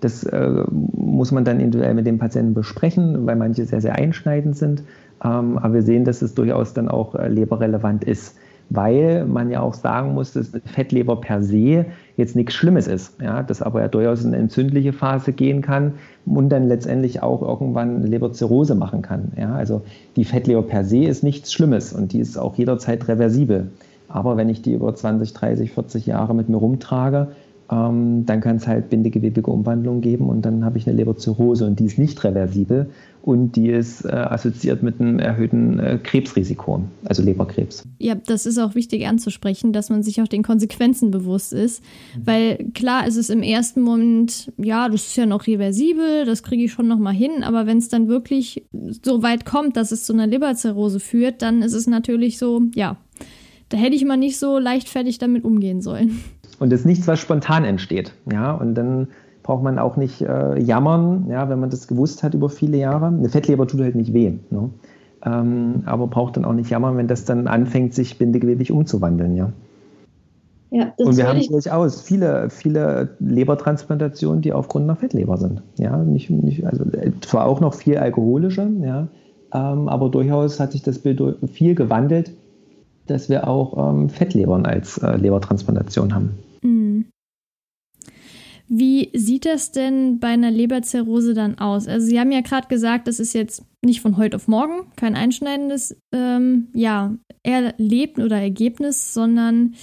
Das äh, muss man dann individuell mit dem Patienten besprechen, weil manche sehr, sehr einschneidend sind. Ähm, aber wir sehen, dass es durchaus dann auch äh, leberrelevant ist. weil man ja auch sagen muss, dass Fettleber per se jetzt nichts Schlimmes ist, ja, dass aber ja durchaus eine entzündliche Phase gehen kann und dann letztendlich auch irgendwann Leberzirrhose machen kann. Ja. Also die Fettleber per se ist nichts Schlimmes und die ist auch jederzeit reversibel. Aber wenn ich die über 20, 30, 40 Jahre mit mir rumtrage, ähm, dann kann es halt bindegewebige Umwandlungen geben und dann habe ich eine Leberzirrhose und die ist nicht reversibel und die ist äh, assoziiert mit einem erhöhten äh, Krebsrisiko, also Leberkrebs. Ja, das ist auch wichtig anzusprechen, dass man sich auch den Konsequenzen bewusst ist, mhm. weil klar ist es im ersten Moment, ja, das ist ja noch reversibel, das kriege ich schon noch mal hin, aber wenn es dann wirklich so weit kommt, dass es zu einer Leberzirrhose führt, dann ist es natürlich so, ja, da hätte ich mal nicht so leichtfertig damit umgehen sollen. Und es ist nichts, was spontan entsteht. Ja, und dann braucht man auch nicht äh, jammern, ja, wenn man das gewusst hat über viele Jahre. Eine Fettleber tut halt nicht weh. Ne? Ähm, aber braucht dann auch nicht jammern, wenn das dann anfängt, sich bindegewebig umzuwandeln. Ja. Ja, und wir haben durchaus viele, viele Lebertransplantationen, die aufgrund einer Fettleber sind. Ja, nicht, nicht, also zwar auch noch viel alkoholische, ja, ähm, aber durchaus hat sich das Bild viel gewandelt, dass wir auch ähm, Fettlebern als äh, Lebertransplantation haben. Mhm. Wie sieht das denn bei einer Leberzirrhose dann aus? Also Sie haben ja gerade gesagt, das ist jetzt nicht von heute auf morgen, kein einschneidendes ähm, ja, Erleben oder Ergebnis, sondern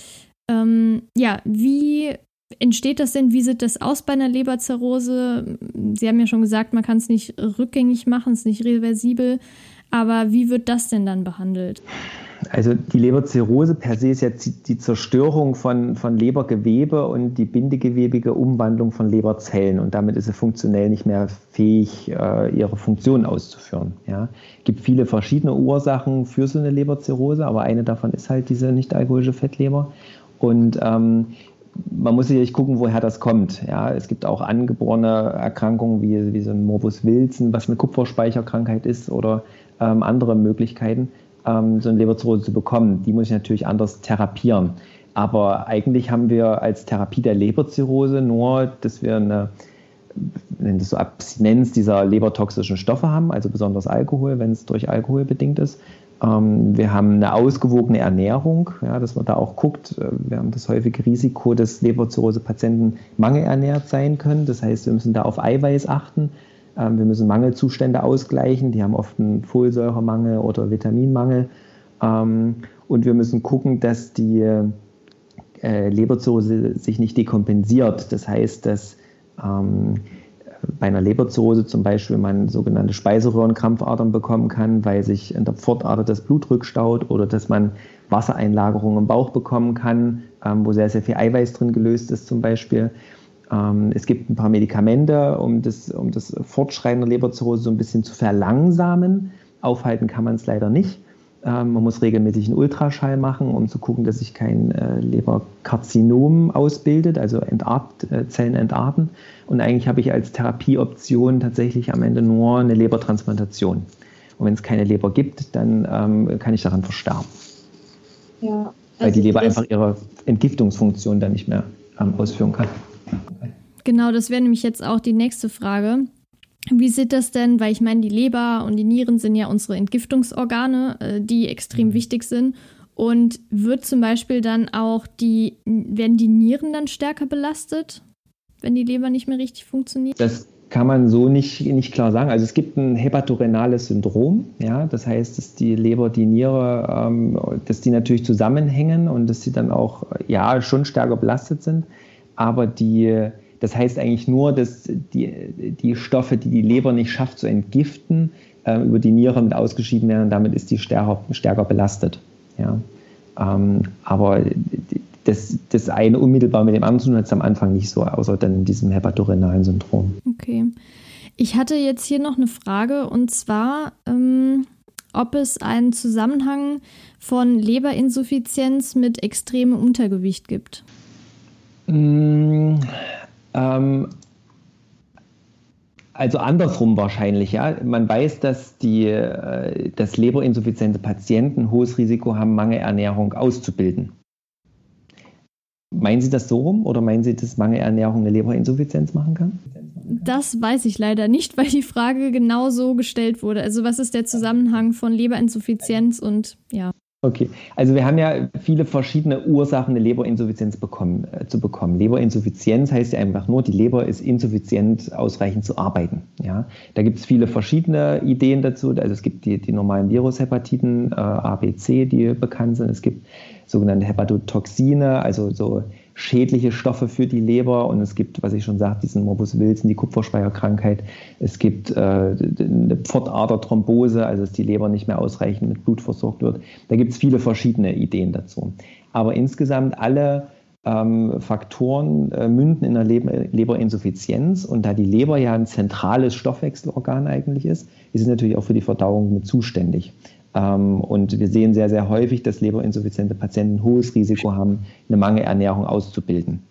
ähm, ja, wie entsteht das denn? Wie sieht das aus bei einer Leberzirrhose? Sie haben ja schon gesagt, man kann es nicht rückgängig machen, es ist nicht reversibel. Aber wie wird das denn dann behandelt? Also die Leberzirrhose per se ist ja die Zerstörung von, von Lebergewebe und die bindegewebige Umwandlung von Leberzellen und damit ist sie funktionell nicht mehr fähig, äh, ihre Funktion auszuführen. Ja. Es gibt viele verschiedene Ursachen für so eine Leberzirrhose, aber eine davon ist halt diese nicht alkoholische Fettleber und ähm, man muss sicherlich gucken, woher das kommt. Ja, es gibt auch angeborene Erkrankungen wie, wie so ein Morbus Wilson, was eine Kupferspeicherkrankheit ist oder ähm, andere Möglichkeiten ähm, so eine Leberzirrhose zu bekommen. Die muss ich natürlich anders therapieren. Aber eigentlich haben wir als Therapie der Leberzirrhose nur, dass wir eine nennen das so Abstinenz dieser lebertoxischen Stoffe haben, also besonders Alkohol, wenn es durch Alkohol bedingt ist. Ähm, wir haben eine ausgewogene Ernährung, ja, dass man da auch guckt. Äh, wir haben das häufige Risiko, dass Leberzirrhose-Patienten mangelernährt sein können. Das heißt, wir müssen da auf Eiweiß achten. Ähm, wir müssen Mangelzustände ausgleichen. Die haben oft einen Folsäuremangel oder Vitaminmangel. Ähm, und wir müssen gucken, dass die äh, Leberzirrhose sich nicht dekompensiert. Das heißt, dass ähm, bei einer Leberzirrhose zum Beispiel man sogenannte Speiseröhrenkrampfadern bekommen kann, weil sich in der Pfortader das Blut rückstaut oder dass man Wassereinlagerungen im Bauch bekommen kann, wo sehr, sehr viel Eiweiß drin gelöst ist zum Beispiel. Ähm, es gibt ein paar Medikamente, um das, um das Fortschreiten der Leberzirrhose so ein bisschen zu verlangsamen. Aufhalten kann man es leider nicht. Ähm, man muss regelmäßig einen Ultraschall machen, um zu gucken, dass sich kein äh, Leberkarzinom ausbildet, also entart, äh, Zellen entarten. Und eigentlich habe ich als Therapieoption tatsächlich am Ende nur eine Lebertransplantation. Und wenn es keine Leber gibt, dann ähm, kann ich daran versterben. Ja, also Weil die Leber einfach ihre Entgiftungsfunktion dann nicht mehr ähm, ausführen kann. Genau, das wäre nämlich jetzt auch die nächste Frage. Wie sieht das denn, weil ich meine, die Leber und die Nieren sind ja unsere Entgiftungsorgane, äh, die extrem mhm. wichtig sind. Und wird zum Beispiel dann auch die, werden die Nieren dann stärker belastet, wenn die Leber nicht mehr richtig funktioniert? Das kann man so nicht, nicht klar sagen. Also es gibt ein hepatorenales Syndrom, ja, das heißt, dass die Leber, die Niere, ähm, dass die natürlich zusammenhängen und dass sie dann auch ja schon stärker belastet sind aber die, das heißt eigentlich nur, dass die, die Stoffe, die die Leber nicht schafft zu entgiften, äh, über die Niere mit ausgeschieden werden und damit ist die stärker, stärker belastet. Ja. Ähm, aber das, das eine unmittelbar mit dem anderen hat es am Anfang nicht so, außer dann in diesem hepatorenalen Syndrom. Okay. Ich hatte jetzt hier noch eine Frage und zwar, ähm, ob es einen Zusammenhang von Leberinsuffizienz mit extremem Untergewicht gibt. Mm, ähm, also andersrum wahrscheinlich, ja. Man weiß, dass, die, äh, dass leberinsuffiziente Patienten hohes Risiko haben, Mangelernährung auszubilden. Meinen Sie das so rum oder meinen Sie, dass Mangelernährung eine Leberinsuffizienz machen kann? Das weiß ich leider nicht, weil die Frage genau so gestellt wurde. Also was ist der Zusammenhang von Leberinsuffizienz und ja. Okay, also wir haben ja viele verschiedene Ursachen, eine Leberinsuffizienz bekommen, äh, zu bekommen. Leberinsuffizienz heißt ja einfach nur, die Leber ist insuffizient, ausreichend zu arbeiten. Ja? Da gibt es viele verschiedene Ideen dazu. Also es gibt die, die normalen Virushepatiten, äh, A, B, C, die bekannt sind. Es gibt sogenannte Hepatotoxine, also so schädliche Stoffe für die Leber und es gibt, was ich schon sagte, diesen Morbus Wilson, die Kupferspeicherkrankheit. Es gibt äh, eine Pfortaderthrombose, also dass die Leber nicht mehr ausreichend mit Blut versorgt wird. Da gibt es viele verschiedene Ideen dazu. Aber insgesamt alle ähm, Faktoren äh, münden in der Leber Leberinsuffizienz und da die Leber ja ein zentrales Stoffwechselorgan eigentlich ist, ist es natürlich auch für die Verdauung mit zuständig. Ähm, und wir sehen sehr, sehr häufig, dass leberinsuffiziente Patienten ein hohes Risiko haben, eine Mangelernährung auszubilden.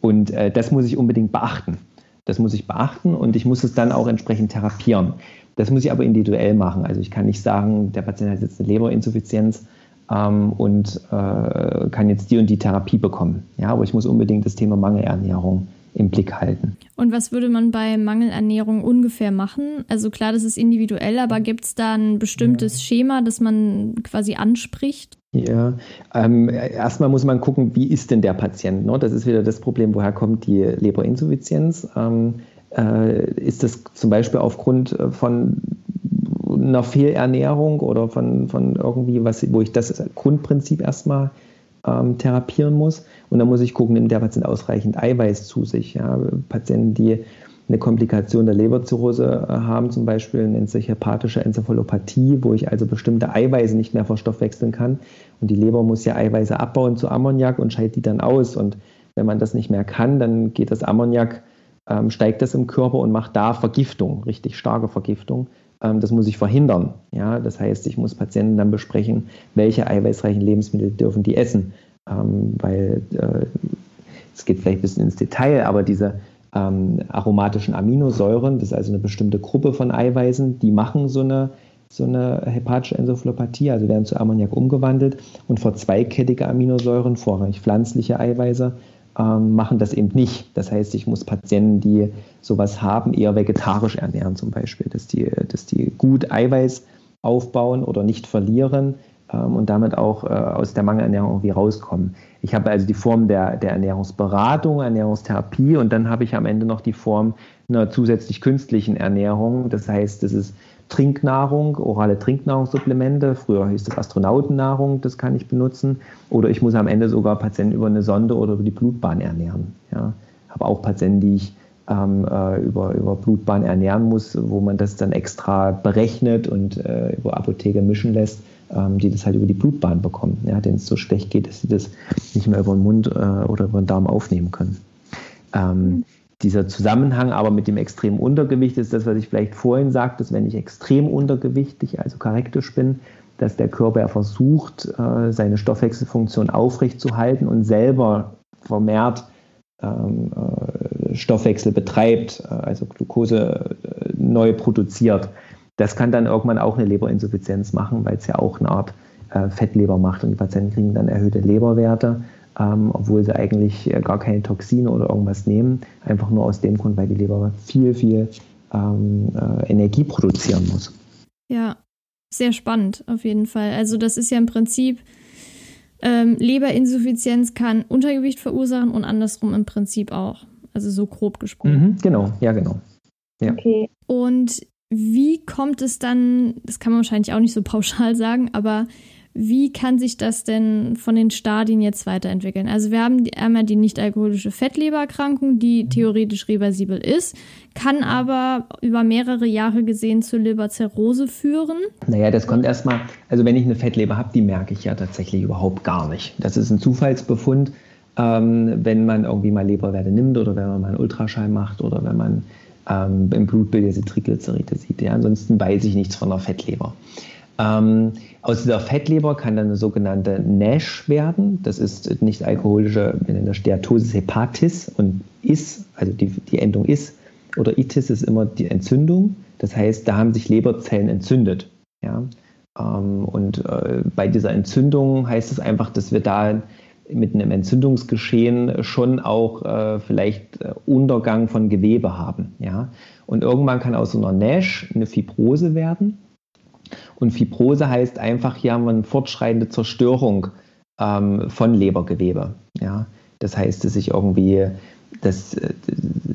Und äh, das muss ich unbedingt beachten. Das muss ich beachten und ich muss es dann auch entsprechend therapieren. Das muss ich aber individuell machen. Also ich kann nicht sagen, der Patient hat jetzt eine Leberinsuffizienz ähm, und äh, kann jetzt die und die Therapie bekommen. Ja, aber ich muss unbedingt das Thema Mangelernährung im Blick halten. Und was würde man bei Mangelernährung ungefähr machen? Also klar, das ist individuell, aber gibt es da ein bestimmtes ja. Schema, das man quasi anspricht? Ja, ähm, erstmal muss man gucken, wie ist denn der Patient? Ne? Das ist wieder das Problem, woher kommt die Leberinsuffizienz? Ähm, äh, ist das zum Beispiel aufgrund von einer Fehlernährung oder von, von irgendwie was, wo ich das Grundprinzip erstmal ähm, therapieren muss. Und dann muss ich gucken, nimmt der Patient ausreichend Eiweiß zu sich. Ja. Patienten, die eine Komplikation der Leberzirrhose äh, haben, zum Beispiel nennt sich hepatische Enzephalopathie, wo ich also bestimmte Eiweiße nicht mehr verstoffwechseln kann. Und die Leber muss ja Eiweiße abbauen zu Ammoniak und scheidet die dann aus. Und wenn man das nicht mehr kann, dann geht das Ammoniak, ähm, steigt das im Körper und macht da Vergiftung, richtig starke Vergiftung. Ähm, das muss ich verhindern. Ja, das heißt, ich muss Patienten dann besprechen, welche eiweißreichen Lebensmittel dürfen die essen. Ähm, weil äh, es geht vielleicht ein bisschen ins Detail, aber diese ähm, aromatischen Aminosäuren, das ist also eine bestimmte Gruppe von Eiweißen, die machen so eine, so eine hepatische Enzephalopathie, also werden zu Ammoniak umgewandelt und vor zweikettige Aminosäuren, vorrangig pflanzliche Eiweiße, ähm, machen das eben nicht. Das heißt, ich muss Patienten, die sowas haben, eher vegetarisch ernähren zum Beispiel, dass die, dass die gut Eiweiß aufbauen oder nicht verlieren ähm, und damit auch äh, aus der Mangelernährung irgendwie rauskommen. Ich habe also die Form der, der Ernährungsberatung, Ernährungstherapie und dann habe ich am Ende noch die Form einer zusätzlich künstlichen Ernährung. Das heißt, das ist Trinknahrung, orale Trinknahrungssupplemente. Früher hieß das Astronautennahrung, das kann ich benutzen. Oder ich muss am Ende sogar Patienten über eine Sonde oder über die Blutbahn ernähren. Ja. Habe auch Patienten, die ich ähm, äh, über, über Blutbahn ernähren muss, wo man das dann extra berechnet und äh, über Apotheke mischen lässt, ähm, die das halt über die Blutbahn bekommen, ja, denen es so schlecht geht, dass sie das nicht mehr über den Mund äh, oder über den Darm aufnehmen können. Ähm, mhm dieser Zusammenhang aber mit dem extremen Untergewicht ist das, was ich vielleicht vorhin sagte, dass wenn ich extrem untergewichtig, also charakterisch bin, dass der Körper ja versucht, äh, seine Stoffwechselfunktion aufrechtzuerhalten und selber vermehrt ähm, äh, Stoffwechsel betreibt, äh, also Glucose neu produziert. Das kann dann irgendwann auch eine Leberinsuffizienz machen, weil es ja auch eine Art Fettleber macht und die Patienten kriegen dann erhöhte Leberwerte ähm, obwohl sie eigentlich äh, gar keine Toxine oder irgendwas nehmen. Einfach nur aus dem Grund, weil die Leber viel, viel ähm, äh, Energie produzieren muss. Ja, sehr spannend auf jeden Fall. Also das ist ja im Prinzip, ähm, Leberinsuffizienz kann Untergewicht verursachen und andersrum im Prinzip auch. Also so grob gesprochen. Mhm, genau, ja, genau. Ja. Okay. Und wie kommt es dann, das kann man wahrscheinlich auch nicht so pauschal sagen, aber wie kann sich das denn von den Stadien jetzt weiterentwickeln? Also wir haben einmal die nicht-alkoholische Fettlebererkrankung, die mhm. theoretisch reversibel ist, kann aber über mehrere Jahre gesehen zur Leberzirrhose führen. Naja, das kommt erstmal, also wenn ich eine Fettleber habe, die merke ich ja tatsächlich überhaupt gar nicht. Das ist ein Zufallsbefund, ähm, wenn man irgendwie mal Leberwerte nimmt oder wenn man mal einen Ultraschall macht oder wenn man ähm, im Blutbild diese Triglyceride sieht. Ja? Ansonsten weiß ich nichts von der Fettleber. Ähm, aus dieser Fettleber kann dann eine sogenannte NASH werden. Das ist nicht alkoholische Steatosis hepatis und is, also die, die Endung is oder itis ist immer die Entzündung. Das heißt, da haben sich Leberzellen entzündet. Ja? Ähm, und äh, bei dieser Entzündung heißt es einfach, dass wir da mit einem Entzündungsgeschehen schon auch äh, vielleicht äh, Untergang von Gewebe haben. Ja? Und irgendwann kann aus so einer NASH eine Fibrose werden. Und Fibrose heißt einfach, hier haben wir eine fortschreitende Zerstörung ähm, von Lebergewebe. Ja? Das heißt, dass sich irgendwie dass,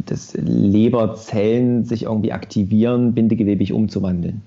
dass Leberzellen sich irgendwie aktivieren, bindegewebig umzuwandeln.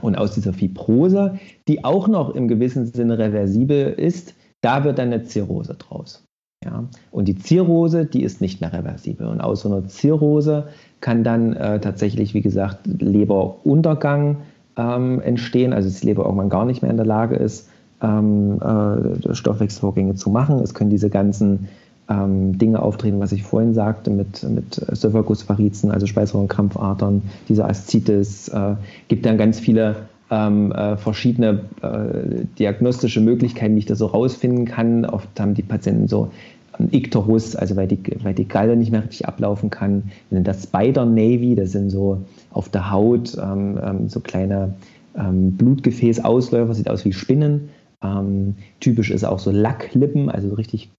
Und aus dieser Fibrose, die auch noch im gewissen Sinne reversibel ist, da wird dann eine Zirrhose draus. Ja? Und die Zirrhose, die ist nicht mehr reversibel. Und aus so einer Zirrhose kann dann äh, tatsächlich, wie gesagt, Leberuntergang ähm, entstehen, also dass die Leber irgendwann gar nicht mehr in der Lage ist, ähm, äh, Stoffwechselvorgänge zu machen. Es können diese ganzen ähm, Dinge auftreten, was ich vorhin sagte, mit, mit Syphagusvarizen, also Speiseröhrenkrampfadern, diese Aszites. Äh, gibt dann ganz viele ähm, äh, verschiedene äh, diagnostische Möglichkeiten, wie ich das so rausfinden kann. Oft haben die Patienten so Ikterus, also weil die, weil die Galle nicht mehr richtig ablaufen kann. Das Spider Navy, das sind so auf der Haut ähm, ähm, so kleine ähm, Blutgefäßausläufer, sieht aus wie Spinnen. Ähm, typisch ist auch so Lacklippen, also richtig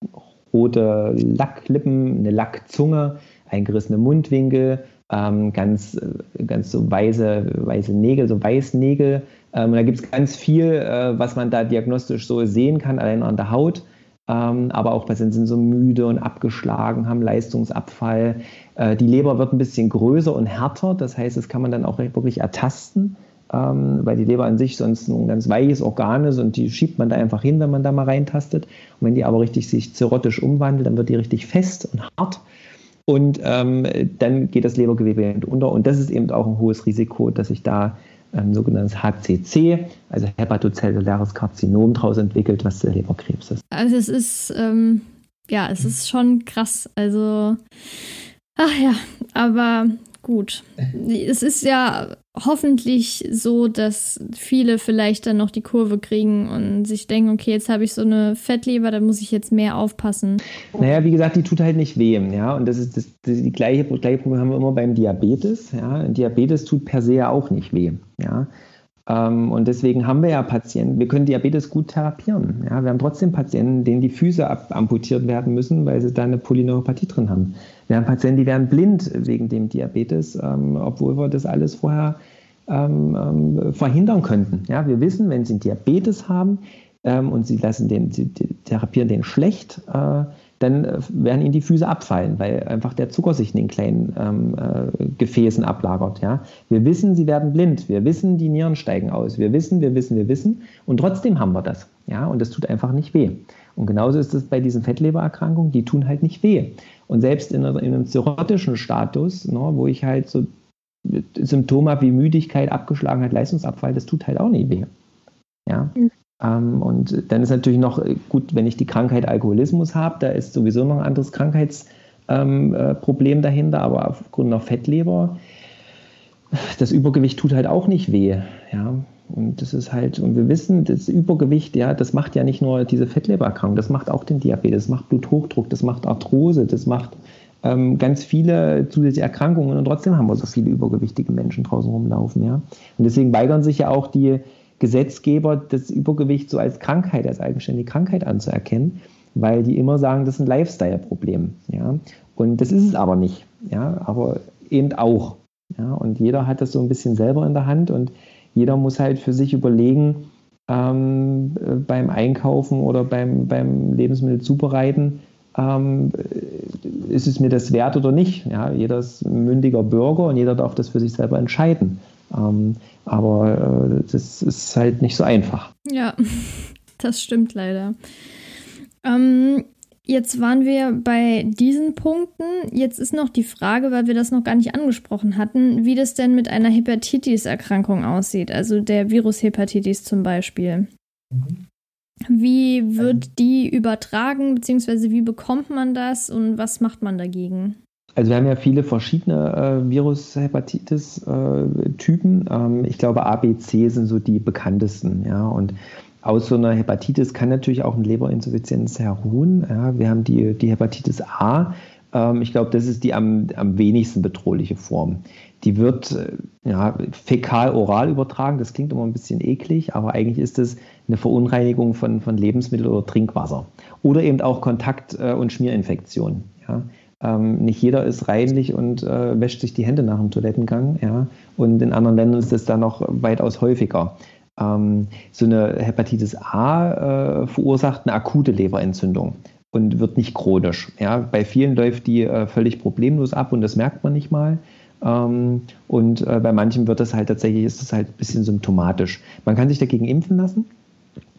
rote Lacklippen, eine Lackzunge, eingerissene Mundwinkel, ähm, ganz, ganz so weiße, weiße Nägel, so Weißnägel. Ähm, da gibt es ganz viel, äh, was man da diagnostisch so sehen kann, allein an der Haut. Ähm, aber auch Patienten sind so müde und abgeschlagen, haben Leistungsabfall. Äh, die Leber wird ein bisschen größer und härter, das heißt, das kann man dann auch wirklich ertasten, ähm, weil die Leber an sich sonst ein ganz weiches Organ ist und die schiebt man da einfach hin, wenn man da mal reintastet. Und wenn die aber richtig sich zirrhotisch umwandelt, dann wird die richtig fest und hart. Und ähm, dann geht das Lebergewebe unter. Und das ist eben auch ein hohes Risiko, dass sich da ein sogenanntes HCC, also hepatozelluläres Karzinom, daraus entwickelt, was der Leberkrebs ist. Also es ist, ähm, ja, es ist schon krass. Also, ach ja, aber gut. Es ist ja hoffentlich so, dass viele vielleicht dann noch die Kurve kriegen und sich denken, okay, jetzt habe ich so eine Fettleber, da muss ich jetzt mehr aufpassen. Naja, wie gesagt, die tut halt nicht weh, ja, und das ist das, das die gleiche, gleiche Problem haben wir immer beim Diabetes, ja, Diabetes tut per se ja auch nicht weh, ja, ähm, und deswegen haben wir ja Patienten, wir können Diabetes gut therapieren. Ja? Wir haben trotzdem Patienten, denen die Füße amputiert werden müssen, weil sie da eine Polyneuropathie drin haben. Wir haben Patienten, die werden blind wegen dem Diabetes, ähm, obwohl wir das alles vorher ähm, ähm, verhindern könnten. Ja? Wir wissen, wenn sie einen Diabetes haben ähm, und sie lassen den, sie therapieren den schlecht, äh, dann äh, werden ihnen die Füße abfallen, weil einfach der Zucker sich in den kleinen ähm, äh, Gefäßen ablagert. Ja? Wir wissen, sie werden blind. Wir wissen, die Nieren steigen aus. Wir wissen, wir wissen, wir wissen. Und trotzdem haben wir das. Ja? Und das tut einfach nicht weh. Und genauso ist es bei diesen Fettlebererkrankungen, die tun halt nicht weh. Und selbst in, in einem zirrhotischen Status, ne, wo ich halt so Symptome habe wie Müdigkeit, Abgeschlagenheit, Leistungsabfall, das tut halt auch nicht weh. Ja? Mhm. Ähm, und dann ist natürlich noch äh, gut, wenn ich die Krankheit Alkoholismus habe, da ist sowieso noch ein anderes Krankheitsproblem ähm, äh, dahinter, aber aufgrund einer Fettleber, das Übergewicht tut halt auch nicht weh. Ja? Und das ist halt, und wir wissen, das Übergewicht, ja, das macht ja nicht nur diese Fettlebererkrankung, das macht auch den Diabetes, das macht Bluthochdruck, das macht Arthrose, das macht ähm, ganz viele zusätzliche Erkrankungen und trotzdem haben wir so viele übergewichtige Menschen draußen rumlaufen, ja. Und deswegen weigern sich ja auch die Gesetzgeber, das Übergewicht so als Krankheit, als eigenständige Krankheit anzuerkennen, weil die immer sagen, das ist ein Lifestyle-Problem. Ja? Und das ist es aber nicht. Ja? Aber eben auch. Ja? Und jeder hat das so ein bisschen selber in der Hand und jeder muss halt für sich überlegen, ähm, beim Einkaufen oder beim, beim Lebensmittel zubereiten, ähm, ist es mir das wert oder nicht? Ja, jeder ist ein mündiger Bürger und jeder darf das für sich selber entscheiden. Ähm, aber äh, das ist halt nicht so einfach. Ja, das stimmt leider. Ähm, jetzt waren wir bei diesen Punkten. Jetzt ist noch die Frage, weil wir das noch gar nicht angesprochen hatten, wie das denn mit einer Hepatitis-Erkrankung aussieht, also der Virushepatitis zum Beispiel. Mhm. Wie wird die übertragen, beziehungsweise wie bekommt man das und was macht man dagegen? Also wir haben ja viele verschiedene äh, Virus-Hepatitis-Typen. Äh, ähm, ich glaube, A, B, C sind so die bekanntesten. Ja? Und aus so einer Hepatitis kann natürlich auch eine Leberinsuffizienz herruhen. Ja? Wir haben die, die Hepatitis A. Ähm, ich glaube, das ist die am, am wenigsten bedrohliche Form. Die wird äh, ja, fäkal-oral übertragen. Das klingt immer ein bisschen eklig, aber eigentlich ist es eine Verunreinigung von, von Lebensmittel oder Trinkwasser. Oder eben auch Kontakt- äh, und Schmierinfektionen. Ja? Ähm, nicht jeder ist reinlich und äh, wäscht sich die Hände nach dem Toilettengang. Ja? Und in anderen Ländern ist das dann noch weitaus häufiger. Ähm, so eine Hepatitis A äh, verursacht eine akute Leberentzündung und wird nicht chronisch. Ja? Bei vielen läuft die äh, völlig problemlos ab und das merkt man nicht mal. Ähm, und äh, bei manchen wird das halt tatsächlich, ist das halt ein bisschen symptomatisch. Man kann sich dagegen impfen lassen.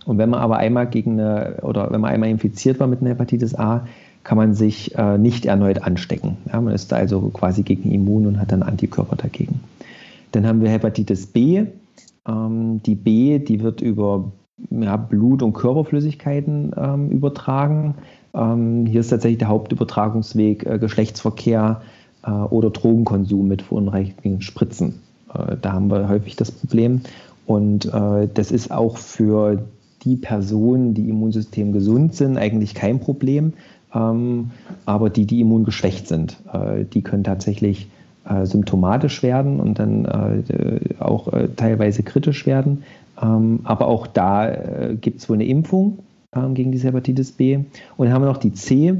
Und wenn man aber einmal gegen eine, oder wenn man einmal infiziert war mit einer Hepatitis A, kann man sich äh, nicht erneut anstecken. Ja, man ist also quasi gegen immun und hat dann Antikörper dagegen. Dann haben wir Hepatitis B. Ähm, die B, die wird über ja, Blut- und Körperflüssigkeiten ähm, übertragen. Ähm, hier ist tatsächlich der Hauptübertragungsweg äh, Geschlechtsverkehr äh, oder Drogenkonsum mit verunreinigten Spritzen. Äh, da haben wir häufig das Problem. Und äh, das ist auch für die Personen, die Immunsystem gesund sind, eigentlich kein Problem. Ähm, aber die, die immungeschwächt sind, äh, die können tatsächlich äh, symptomatisch werden und dann äh, auch äh, teilweise kritisch werden. Ähm, aber auch da äh, gibt es wohl eine Impfung ähm, gegen diese Hepatitis B. Und dann haben wir noch die C.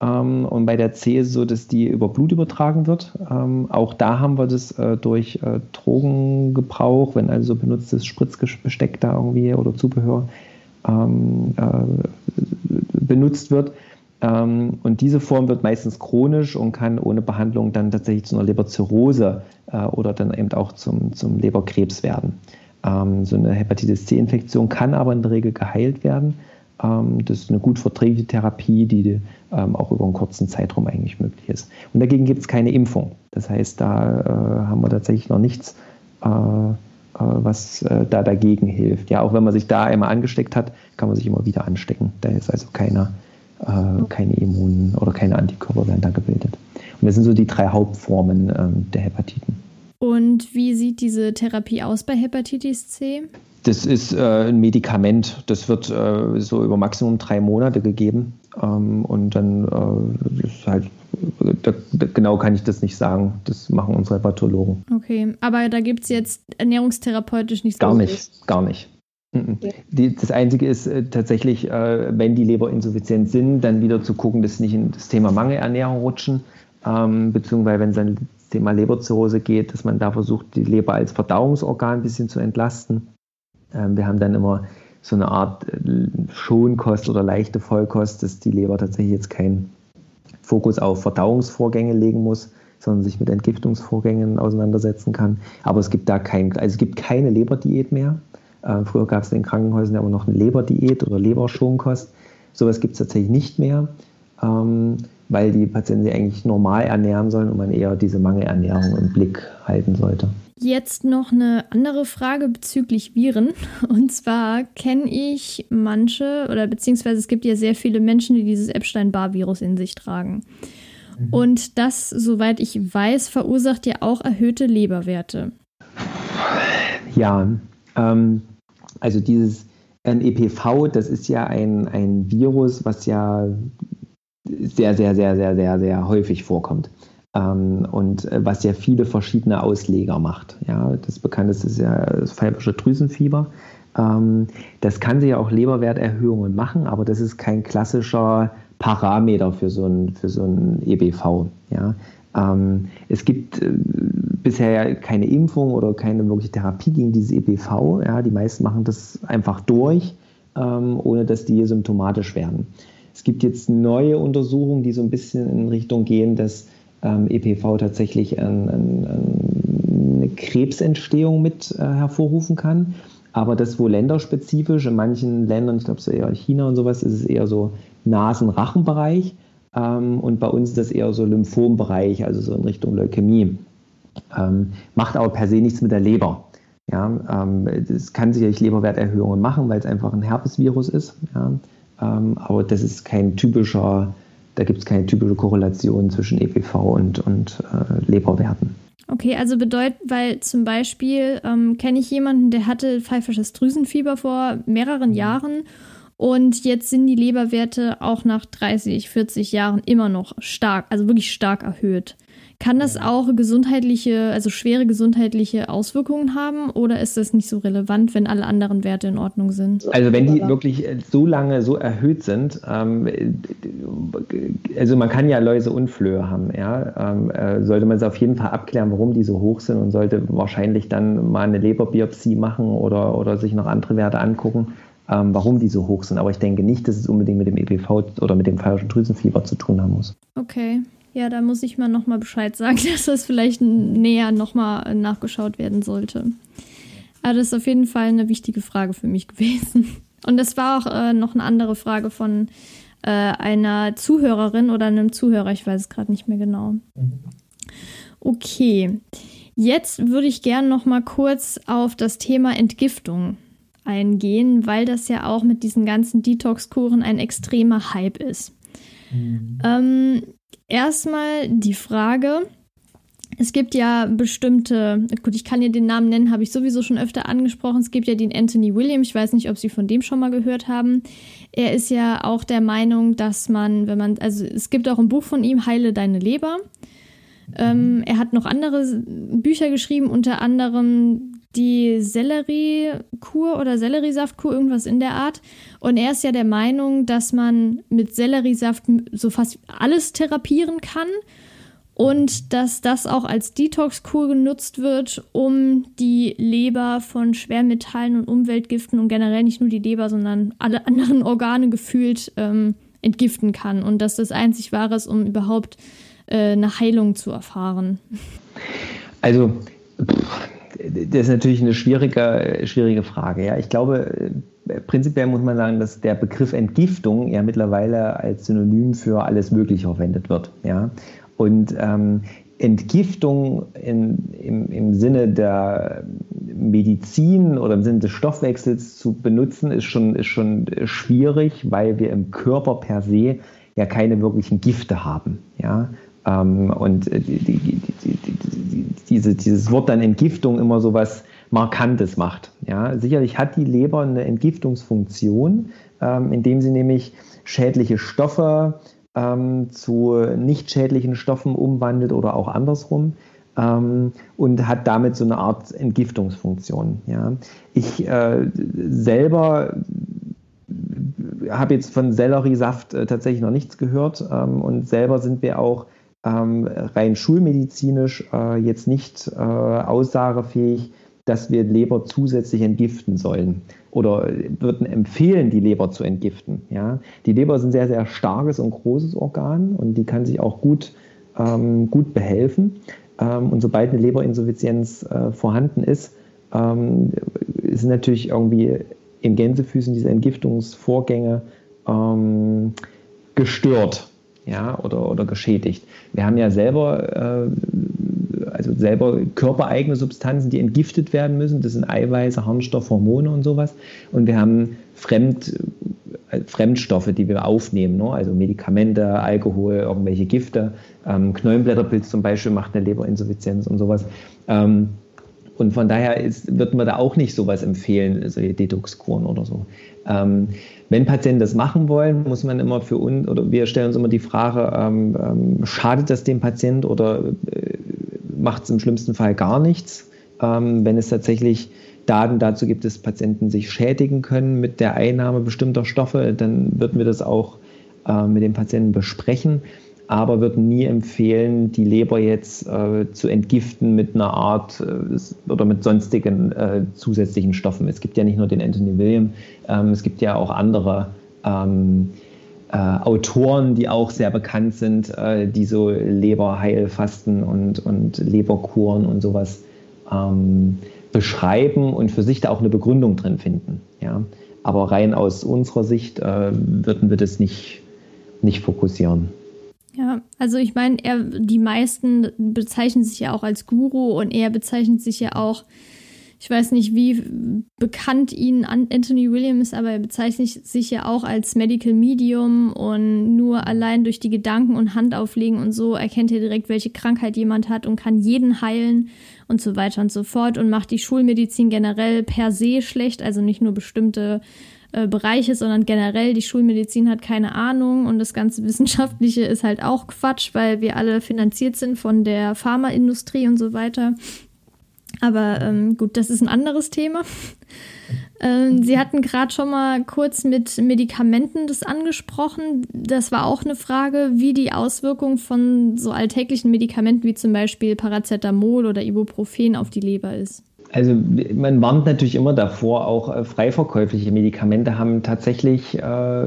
Ähm, und bei der C ist es so, dass die über Blut übertragen wird. Ähm, auch da haben wir das äh, durch Drogengebrauch, wenn also benutztes Spritzbesteck da irgendwie oder Zubehör ähm, benutzt wird. Ähm, und diese Form wird meistens chronisch und kann ohne Behandlung dann tatsächlich zu einer Leberzirrhose äh, oder dann eben auch zum, zum Leberkrebs werden. Ähm, so eine Hepatitis C-Infektion kann aber in der Regel geheilt werden. Ähm, das ist eine gut verträgliche Therapie, die auch über einen kurzen Zeitraum eigentlich möglich ist. Und dagegen gibt es keine Impfung. Das heißt, da äh, haben wir tatsächlich noch nichts, äh, was da dagegen hilft. Ja, auch wenn man sich da einmal angesteckt hat, kann man sich immer wieder anstecken. Da ist also keiner äh, keine Immun- oder keine Antikörper werden da gebildet. Und das sind so die drei Hauptformen ähm, der Hepatiten. Und wie sieht diese Therapie aus bei Hepatitis C? Das ist äh, ein Medikament. Das wird äh, so über Maximum drei Monate gegeben. Ähm, und dann äh, ist halt, da, da, genau kann ich das nicht sagen. Das machen unsere Hepatologen. Okay, aber da gibt es jetzt ernährungstherapeutisch nichts Gar nicht, gar nicht. Die, das Einzige ist äh, tatsächlich, äh, wenn die Leber insuffizient sind, dann wieder zu gucken, dass sie nicht in das Thema Mangelernährung rutschen, ähm, beziehungsweise wenn es dann das Thema Leberzirrhose geht, dass man da versucht, die Leber als Verdauungsorgan ein bisschen zu entlasten. Ähm, wir haben dann immer so eine Art äh, Schonkost oder leichte Vollkost, dass die Leber tatsächlich jetzt keinen Fokus auf Verdauungsvorgänge legen muss, sondern sich mit Entgiftungsvorgängen auseinandersetzen kann. Aber es gibt da kein, also es gibt keine Leberdiät mehr. Äh, früher gab es in den Krankenhäusern ja auch noch eine Leberdiät oder Leberschonkost. Sowas gibt es tatsächlich nicht mehr, ähm, weil die Patienten sich eigentlich normal ernähren sollen und man eher diese Mangelernährung im Blick halten sollte. Jetzt noch eine andere Frage bezüglich Viren. Und zwar kenne ich manche oder beziehungsweise es gibt ja sehr viele Menschen, die dieses Epstein-Barr-Virus in sich tragen. Mhm. Und das, soweit ich weiß, verursacht ja auch erhöhte Leberwerte. Ja, ähm, also dieses NEPV, das ist ja ein, ein Virus, was ja sehr, sehr, sehr, sehr, sehr, sehr häufig vorkommt. Ähm, und äh, was ja viele verschiedene Ausleger macht. Ja, das bekannteste ist ja das Pfeifersche Drüsenfieber. Ähm, das kann sich ja auch Leberwerterhöhungen machen, aber das ist kein klassischer Parameter für so ein, für so ein EBV. Ja. Ähm, es gibt äh, bisher keine Impfung oder keine wirkliche Therapie gegen dieses EPV. Ja, die meisten machen das einfach durch, ähm, ohne dass die symptomatisch werden. Es gibt jetzt neue Untersuchungen, die so ein bisschen in Richtung gehen, dass ähm, EPV tatsächlich ein, ein, eine Krebsentstehung mit äh, hervorrufen kann. Aber das wohl länderspezifisch. In manchen Ländern, ich glaube so eher China und sowas, ist es eher so Nasen-Rachenbereich. Und bei uns ist das eher so Lymphombereich, also so in Richtung Leukämie. Ähm, macht aber per se nichts mit der Leber. Ja, ähm, es kann sicherlich Leberwerterhöhungen machen, weil es einfach ein Herpesvirus ist. Ja, ähm, aber das ist kein typischer, da gibt es keine typische Korrelation zwischen EPV und, und äh, Leberwerten. Okay, also bedeutet, weil zum Beispiel ähm, kenne ich jemanden, der hatte pfeifisches Drüsenfieber vor mehreren mhm. Jahren und jetzt sind die Leberwerte auch nach 30, 40 Jahren immer noch stark, also wirklich stark erhöht. Kann das auch gesundheitliche, also schwere gesundheitliche Auswirkungen haben oder ist das nicht so relevant, wenn alle anderen Werte in Ordnung sind? Also wenn die wirklich so lange so erhöht sind, ähm, also man kann ja Läuse und Flöhe haben, ja, ähm, äh, sollte man es auf jeden Fall abklären, warum die so hoch sind und sollte wahrscheinlich dann mal eine Leberbiopsie machen oder, oder sich noch andere Werte angucken ähm, warum die so hoch sind. Aber ich denke nicht, dass es unbedingt mit dem EPV oder mit dem falschen Drüsenfieber zu tun haben muss. Okay. Ja, da muss ich mal nochmal Bescheid sagen, dass das vielleicht näher nochmal nachgeschaut werden sollte. Aber das ist auf jeden Fall eine wichtige Frage für mich gewesen. Und das war auch äh, noch eine andere Frage von äh, einer Zuhörerin oder einem Zuhörer, ich weiß es gerade nicht mehr genau. Okay, jetzt würde ich gerne noch mal kurz auf das Thema Entgiftung eingehen, weil das ja auch mit diesen ganzen Detox-Kuren ein extremer Hype ist. Mhm. Ähm, erstmal die Frage, es gibt ja bestimmte, gut, ich kann dir den Namen nennen, habe ich sowieso schon öfter angesprochen. Es gibt ja den Anthony William, ich weiß nicht, ob Sie von dem schon mal gehört haben. Er ist ja auch der Meinung, dass man, wenn man, also es gibt auch ein Buch von ihm, Heile deine Leber. Ähm, er hat noch andere Bücher geschrieben, unter anderem die Selleriekur oder Selleriesaftkur, irgendwas in der Art. Und er ist ja der Meinung, dass man mit Selleriesaft so fast alles therapieren kann und dass das auch als Detox-Kur genutzt wird, um die Leber von Schwermetallen und Umweltgiften und generell nicht nur die Leber, sondern alle anderen Organe gefühlt ähm, entgiften kann und dass das einzig wahre ist, um überhaupt äh, eine Heilung zu erfahren. Also das ist natürlich eine schwierige, schwierige Frage. Ja. Ich glaube, äh, prinzipiell muss man sagen, dass der Begriff Entgiftung ja mittlerweile als Synonym für alles Mögliche verwendet wird. Ja. Und ähm, Entgiftung in, im, im Sinne der Medizin oder im Sinne des Stoffwechsels zu benutzen, ist schon, ist schon schwierig, weil wir im Körper per se ja keine wirklichen Gifte haben. Ja? Und die, die, die, diese, dieses Wort dann Entgiftung immer so was Markantes macht. Ja, sicherlich hat die Leber eine Entgiftungsfunktion, ähm, indem sie nämlich schädliche Stoffe ähm, zu nicht schädlichen Stoffen umwandelt oder auch andersrum ähm, und hat damit so eine Art Entgiftungsfunktion. Ja. Ich äh, selber habe jetzt von Selleriesaft äh, tatsächlich noch nichts gehört ähm, und selber sind wir auch ähm, rein schulmedizinisch äh, jetzt nicht äh, aussagefähig, dass wir Leber zusätzlich entgiften sollen oder würden empfehlen, die Leber zu entgiften. Ja? Die Leber ist ein sehr, sehr starkes und großes Organ und die kann sich auch gut, ähm, gut behelfen. Ähm, und sobald eine Leberinsuffizienz äh, vorhanden ist, ähm, sind natürlich irgendwie in Gänsefüßen diese Entgiftungsvorgänge ähm, gestört ja, oder, oder geschädigt. Wir haben ja selber, äh, also selber körpereigene Substanzen, die entgiftet werden müssen. Das sind Eiweiße, Harnstoff, Hormone und sowas. Und wir haben Fremd, äh, Fremdstoffe, die wir aufnehmen, ne? also Medikamente, Alkohol, irgendwelche Gifte. Ähm, Knollenblätterpilz zum Beispiel macht eine Leberinsuffizienz und sowas. Ähm, und von daher ist, wird man da auch nicht sowas empfehlen, solche Detox-Kuren oder so. Ähm, wenn Patienten das machen wollen, muss man immer für uns, oder wir stellen uns immer die Frage, ähm, ähm, schadet das dem Patient oder äh, macht es im schlimmsten Fall gar nichts? Ähm, wenn es tatsächlich Daten dazu gibt, dass Patienten sich schädigen können mit der Einnahme bestimmter Stoffe, dann würden wir das auch äh, mit den Patienten besprechen aber würden nie empfehlen, die Leber jetzt äh, zu entgiften mit einer Art äh, oder mit sonstigen äh, zusätzlichen Stoffen. Es gibt ja nicht nur den Anthony William, ähm, es gibt ja auch andere ähm, äh, Autoren, die auch sehr bekannt sind, äh, die so Leberheilfasten und, und Leberkuren und sowas ähm, beschreiben und für sich da auch eine Begründung drin finden. Ja? Aber rein aus unserer Sicht äh, würden wir das nicht, nicht fokussieren. Ja, also ich meine, er, die meisten bezeichnen sich ja auch als Guru und er bezeichnet sich ja auch, ich weiß nicht, wie bekannt ihn Anthony Williams, aber er bezeichnet sich ja auch als Medical Medium und nur allein durch die Gedanken und Handauflegen und so erkennt er direkt, welche Krankheit jemand hat und kann jeden heilen und so weiter und so fort und macht die Schulmedizin generell per se schlecht, also nicht nur bestimmte äh, sondern generell die Schulmedizin hat keine Ahnung und das ganze Wissenschaftliche ist halt auch Quatsch, weil wir alle finanziert sind von der Pharmaindustrie und so weiter. Aber ähm, gut, das ist ein anderes Thema. Ähm, Sie hatten gerade schon mal kurz mit Medikamenten das angesprochen. Das war auch eine Frage, wie die Auswirkung von so alltäglichen Medikamenten wie zum Beispiel Paracetamol oder Ibuprofen auf die Leber ist. Also man warnt natürlich immer davor, auch äh, freiverkäufliche Medikamente haben tatsächlich äh,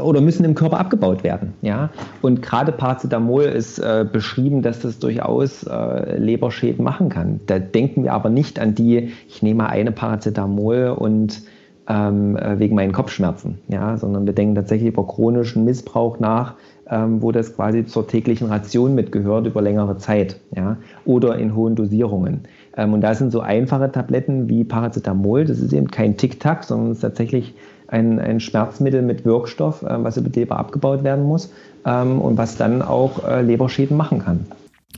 oder müssen im Körper abgebaut werden. Ja? Und gerade Paracetamol ist äh, beschrieben, dass das durchaus äh, Leberschäden machen kann. Da denken wir aber nicht an die, ich nehme eine Paracetamol und ähm, äh, wegen meinen Kopfschmerzen, ja? sondern wir denken tatsächlich über chronischen Missbrauch nach, ähm, wo das quasi zur täglichen Ration mitgehört über längere Zeit ja? oder in hohen Dosierungen. Ähm, und da sind so einfache Tabletten wie Paracetamol, das ist eben kein Tic-Tac, sondern es ist tatsächlich ein, ein Schmerzmittel mit Wirkstoff, äh, was über die Leber abgebaut werden muss ähm, und was dann auch äh, Leberschäden machen kann.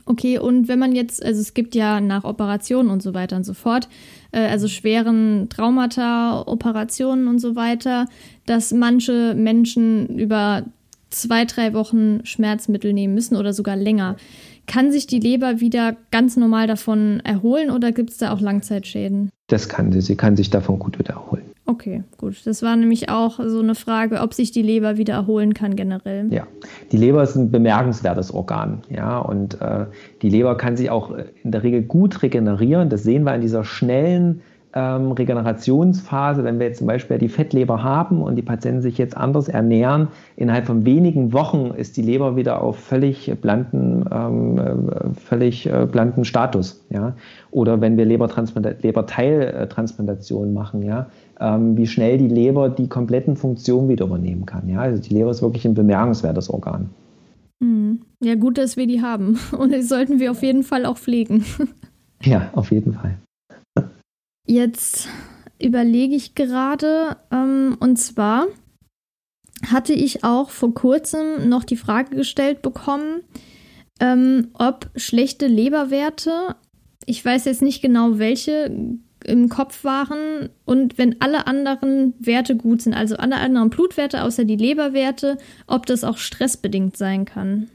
Okay, und wenn man jetzt, also es gibt ja nach Operationen und so weiter und so fort, äh, also schweren Traumata, Operationen und so weiter, dass manche Menschen über zwei, drei Wochen Schmerzmittel nehmen müssen oder sogar länger. Kann sich die Leber wieder ganz normal davon erholen oder gibt es da auch Langzeitschäden? Das kann sie. Sie kann sich davon gut wieder erholen. Okay, gut. Das war nämlich auch so eine Frage, ob sich die Leber wieder erholen kann generell. Ja, die Leber ist ein bemerkenswertes Organ. Ja, und äh, die Leber kann sich auch in der Regel gut regenerieren. Das sehen wir in dieser schnellen ähm, Regenerationsphase, wenn wir jetzt zum Beispiel die Fettleber haben und die Patienten sich jetzt anders ernähren, innerhalb von wenigen Wochen ist die Leber wieder auf völlig blanken, ähm, äh, völlig äh, blanken Status. Ja? Oder wenn wir Leberteiltransplantationen machen, ja? Ähm, wie schnell die Leber die kompletten Funktionen wieder übernehmen kann. Ja? Also die Leber ist wirklich ein bemerkenswertes Organ. Hm. Ja, gut, dass wir die haben. Und die sollten wir auf jeden Fall auch pflegen. Ja, auf jeden Fall. Jetzt überlege ich gerade, ähm, und zwar hatte ich auch vor kurzem noch die Frage gestellt bekommen, ähm, ob schlechte Leberwerte, ich weiß jetzt nicht genau welche, im Kopf waren und wenn alle anderen Werte gut sind, also alle anderen Blutwerte außer die Leberwerte, ob das auch stressbedingt sein kann.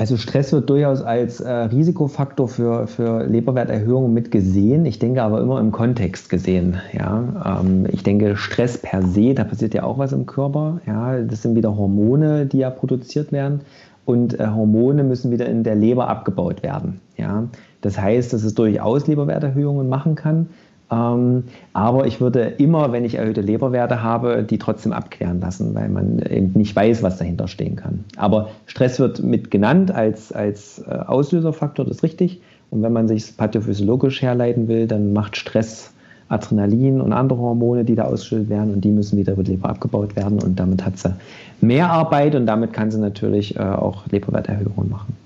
Also Stress wird durchaus als äh, Risikofaktor für, für Leberwerterhöhungen mit gesehen. Ich denke aber immer im Kontext gesehen. Ja? Ähm, ich denke, Stress per se, da passiert ja auch was im Körper. Ja? Das sind wieder Hormone, die ja produziert werden. Und äh, Hormone müssen wieder in der Leber abgebaut werden. Ja? Das heißt, dass es durchaus Leberwerterhöhungen machen kann. Ähm, aber ich würde immer, wenn ich erhöhte Leberwerte habe, die trotzdem abklären lassen, weil man eben nicht weiß, was dahinter stehen kann. Aber Stress wird mit genannt als, als äh, Auslöserfaktor, das ist richtig. Und wenn man sich pathophysiologisch herleiten will, dann macht Stress Adrenalin und andere Hormone, die da ausgeschüttet werden und die müssen wieder über die Leber abgebaut werden und damit hat sie mehr Arbeit und damit kann sie natürlich äh, auch Leberwerterhöhungen machen.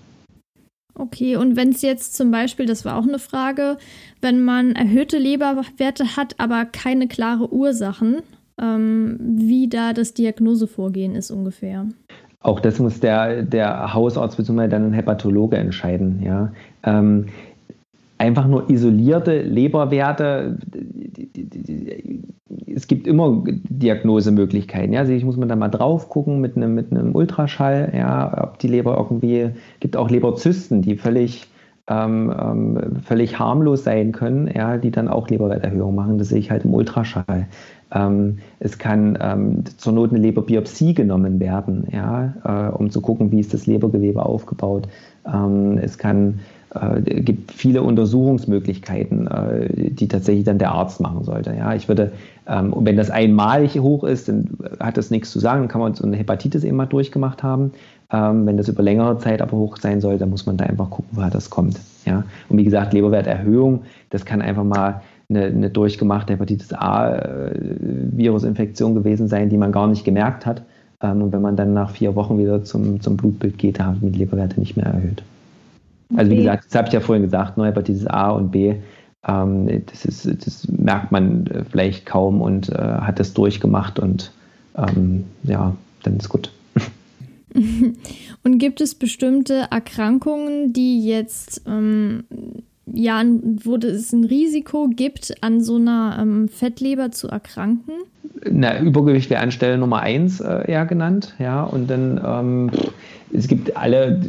Okay, und wenn es jetzt zum Beispiel, das war auch eine Frage, wenn man erhöhte Leberwerte hat, aber keine klare Ursachen, ähm, wie da das Diagnosevorgehen ist ungefähr. Auch das muss der, der Hausarzt bzw. dann ein Hepatologe entscheiden. Ja. Ähm, einfach nur isolierte Leberwerte, es gibt immer Diagnosemöglichkeiten. Ja? Also muss man da mal drauf gucken mit einem, mit einem Ultraschall, ja, ob die Leber irgendwie, gibt auch Leberzysten, die völlig, ähm, ähm, völlig harmlos sein können, ja, die dann auch Leberwerterhöhung machen. Das sehe ich halt im Ultraschall. Ähm, es kann ähm, zur Not eine Leberbiopsie genommen werden, ja, äh, um zu gucken, wie ist das Lebergewebe aufgebaut. Ähm, es kann äh, gibt viele Untersuchungsmöglichkeiten, äh, die tatsächlich dann der Arzt machen sollte. Ja, ich würde, ähm, wenn das einmalig hoch ist, dann hat das nichts zu sagen, dann kann man so eine Hepatitis eben mal durchgemacht haben. Ähm, wenn das über längere Zeit aber hoch sein soll, dann muss man da einfach gucken, woher das kommt. Ja, und wie gesagt, Leberwerterhöhung, das kann einfach mal eine, eine durchgemachte Hepatitis A-Virusinfektion äh, gewesen sein, die man gar nicht gemerkt hat. Ähm, und wenn man dann nach vier Wochen wieder zum, zum Blutbild geht, haben die Leberwerte nicht mehr erhöht. Also wie gesagt, das habe ich ja vorhin gesagt, Neuhepatitis A und B, ähm, das, ist, das merkt man äh, vielleicht kaum und äh, hat das durchgemacht und ähm, ja, dann ist gut. Und gibt es bestimmte Erkrankungen, die jetzt ähm, ja, wo es ein Risiko gibt, an so einer ähm, Fettleber zu erkranken? Na, Übergewicht wäre Anstelle Nummer eins äh, eher genannt, ja. Und dann ähm, es gibt alle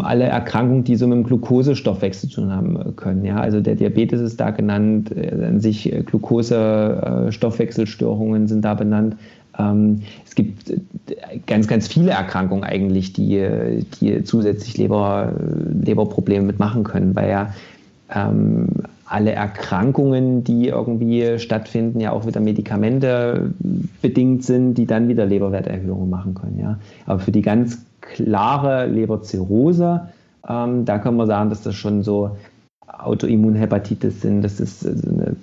alle Erkrankungen, die so mit dem Glukosestoffwechsel zu tun haben können. Ja? Also der Diabetes ist da genannt, äh, an sich äh, Glukosestoffwechselstörungen sind da benannt. Ähm, es gibt ganz, ganz viele Erkrankungen eigentlich, die, die zusätzlich Leber, Leberprobleme mitmachen können, weil ja ähm, alle Erkrankungen, die irgendwie stattfinden, ja auch wieder Medikamente bedingt sind, die dann wieder Leberwerterhöhungen machen können. Ja. Aber für die ganz klare Leberzirrhose, ähm, da kann man sagen, dass das schon so Autoimmunhepatitis sind, das ist eine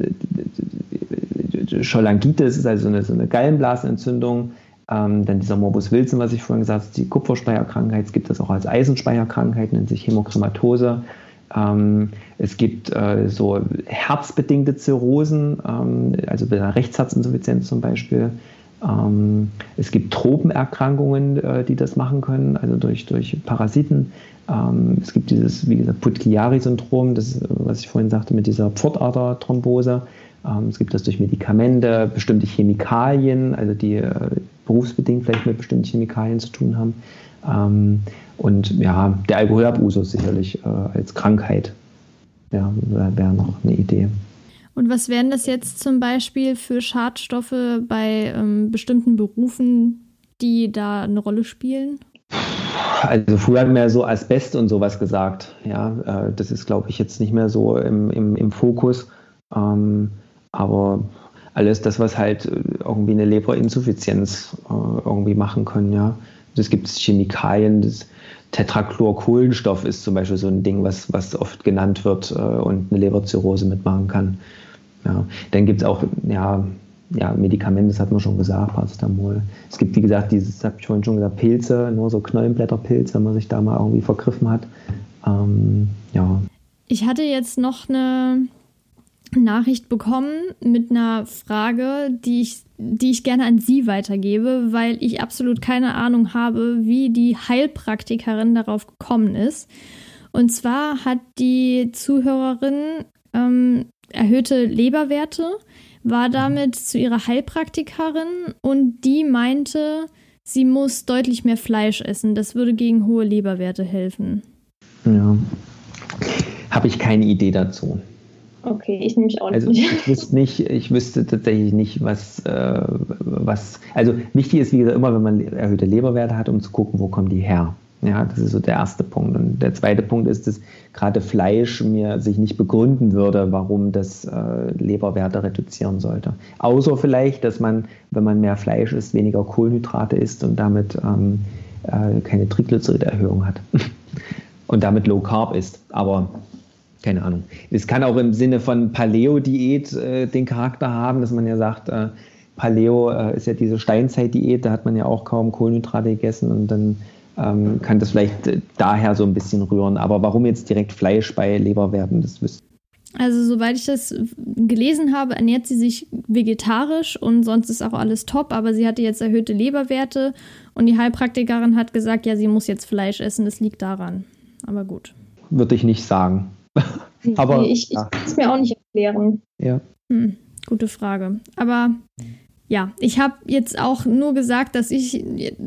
Cholangitis, ist also eine, so eine Gallenblasenentzündung. Ähm, dann dieser Morbus Wilson, was ich vorhin gesagt habe, die Kupferspeicherkrankheit, es gibt das auch als Eisenspeicherkrankheit, nennt sich Hämochromatose. Ähm, es gibt äh, so herzbedingte Zirrhosen, ähm, also bei einer Rechtsherzinsuffizienz zum Beispiel. Ähm, es gibt Tropenerkrankungen, äh, die das machen können, also durch, durch Parasiten. Ähm, es gibt dieses, wie gesagt, Put-Chiari-Syndrom, das, was ich vorhin sagte, mit dieser Pfortaderthrombose. Ähm, es gibt das durch Medikamente, bestimmte Chemikalien, also die äh, berufsbedingt vielleicht mit bestimmten Chemikalien zu tun haben. Ähm, und ja, der Alkoholabusus sicherlich äh, als Krankheit ja, wäre noch eine Idee. Und was wären das jetzt zum Beispiel für Schadstoffe bei ähm, bestimmten Berufen, die da eine Rolle spielen? Also früher man ja so Asbest und sowas gesagt. Ja, äh, das ist, glaube ich, jetzt nicht mehr so im, im, im Fokus. Ähm, aber alles das, was halt irgendwie eine Leberinsuffizienz äh, irgendwie machen können, ja. Es gibt Chemikalien, das Tetrachlorkohlenstoff ist zum Beispiel so ein Ding, was, was oft genannt wird äh, und eine Leberzirrhose mitmachen kann. Ja. Dann gibt es auch ja, ja, Medikamente, das hat man schon gesagt, Paracetamol. Es gibt, wie gesagt, dieses, habe ich vorhin schon gesagt, Pilze, nur so Knollenblätterpilze, wenn man sich da mal irgendwie vergriffen hat. Ähm, ja. Ich hatte jetzt noch eine Nachricht bekommen mit einer Frage, die ich, die ich gerne an Sie weitergebe, weil ich absolut keine Ahnung habe, wie die Heilpraktikerin darauf gekommen ist. Und zwar hat die Zuhörerin ähm, erhöhte Leberwerte, war damit zu ihrer Heilpraktikerin und die meinte, sie muss deutlich mehr Fleisch essen. Das würde gegen hohe Leberwerte helfen. Ja, habe ich keine Idee dazu. Okay, ich nehme mich auch also, nicht. Ich wüsste nicht, ich wüsste tatsächlich nicht, was, äh, was. Also wichtig ist, wie gesagt, immer, wenn man erhöhte Leberwerte hat, um zu gucken, wo kommen die her. Ja, das ist so der erste Punkt. Und der zweite Punkt ist, dass gerade Fleisch mir sich nicht begründen würde, warum das äh, Leberwerte reduzieren sollte. Außer vielleicht, dass man, wenn man mehr Fleisch isst, weniger Kohlenhydrate isst und damit ähm, äh, keine Triglyceriderhöhung hat. und damit Low Carb isst. Aber keine Ahnung. Es kann auch im Sinne von Paleo-Diät äh, den Charakter haben, dass man ja sagt, äh, Paleo äh, ist ja diese Steinzeit-Diät, da hat man ja auch kaum Kohlenhydrate gegessen und dann ähm, kann das vielleicht äh, daher so ein bisschen rühren. Aber warum jetzt direkt Fleisch bei Leberwerten, das wüsste also, soweit ich das gelesen habe, ernährt sie sich vegetarisch und sonst ist auch alles top, aber sie hatte jetzt erhöhte Leberwerte und die Heilpraktikerin hat gesagt, ja, sie muss jetzt Fleisch essen, das liegt daran. Aber gut. Würde ich nicht sagen. aber nee, ich, ich kann es mir auch nicht erklären. Ja. Hm, gute Frage. Aber ja, ich habe jetzt auch nur gesagt, dass ich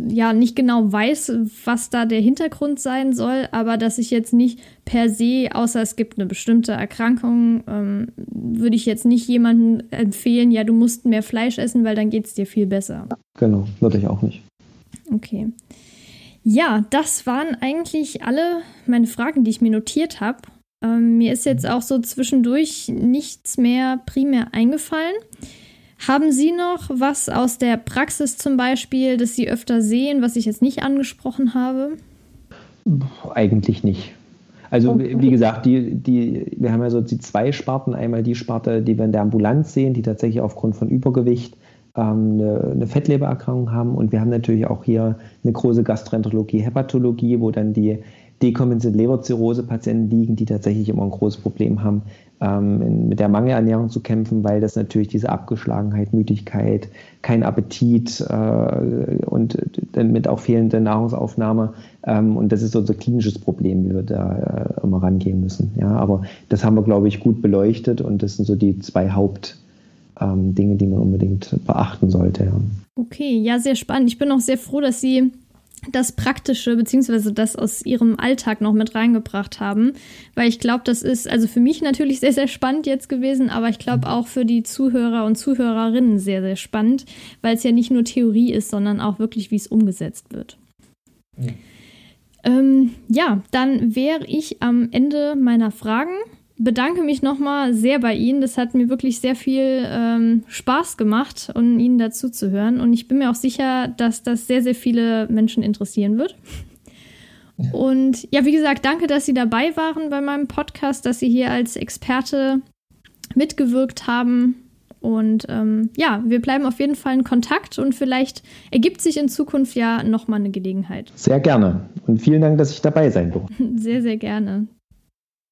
ja nicht genau weiß, was da der Hintergrund sein soll, aber dass ich jetzt nicht per se, außer es gibt eine bestimmte Erkrankung, ähm, würde ich jetzt nicht jemandem empfehlen, ja, du musst mehr Fleisch essen, weil dann geht es dir viel besser. Genau, würde ich auch nicht. Okay. Ja, das waren eigentlich alle meine Fragen, die ich mir notiert habe. Ähm, mir ist jetzt auch so zwischendurch nichts mehr primär eingefallen. Haben Sie noch was aus der Praxis zum Beispiel, das Sie öfter sehen, was ich jetzt nicht angesprochen habe? Eigentlich nicht. Also wie gesagt, die, die, wir haben ja so die zwei Sparten. Einmal die Sparte, die wir in der Ambulanz sehen, die tatsächlich aufgrund von Übergewicht ähm, eine, eine, Fettlebererkrankung haben. Und wir haben natürlich auch hier eine große Gastroenterologie, Hepatologie, wo dann die dekompensierte Leberzirrhose-Patienten liegen, die tatsächlich immer ein großes Problem haben, ähm, mit der Mangelernährung zu kämpfen, weil das natürlich diese Abgeschlagenheit, Müdigkeit, kein Appetit äh, und damit auch fehlende Nahrungsaufnahme. Ähm, und das ist unser klinisches Problem, wie wir da äh, immer rangehen müssen. Ja, aber das haben wir, glaube ich, gut beleuchtet und das sind so die zwei Hauptdinge, ähm, die man unbedingt beachten sollte. Okay, ja, sehr spannend. Ich bin auch sehr froh, dass Sie das Praktische beziehungsweise das aus ihrem Alltag noch mit reingebracht haben, weil ich glaube, das ist also für mich natürlich sehr, sehr spannend jetzt gewesen, aber ich glaube auch für die Zuhörer und Zuhörerinnen sehr, sehr spannend, weil es ja nicht nur Theorie ist, sondern auch wirklich, wie es umgesetzt wird. Ja, ähm, ja dann wäre ich am Ende meiner Fragen bedanke mich nochmal sehr bei Ihnen. Das hat mir wirklich sehr viel ähm, Spaß gemacht, um Ihnen dazu zu hören. Und ich bin mir auch sicher, dass das sehr, sehr viele Menschen interessieren wird. Ja. Und ja, wie gesagt, danke, dass Sie dabei waren bei meinem Podcast, dass Sie hier als Experte mitgewirkt haben. Und ähm, ja, wir bleiben auf jeden Fall in Kontakt und vielleicht ergibt sich in Zukunft ja nochmal eine Gelegenheit. Sehr gerne. Und vielen Dank, dass ich dabei sein durfte. Sehr, sehr gerne.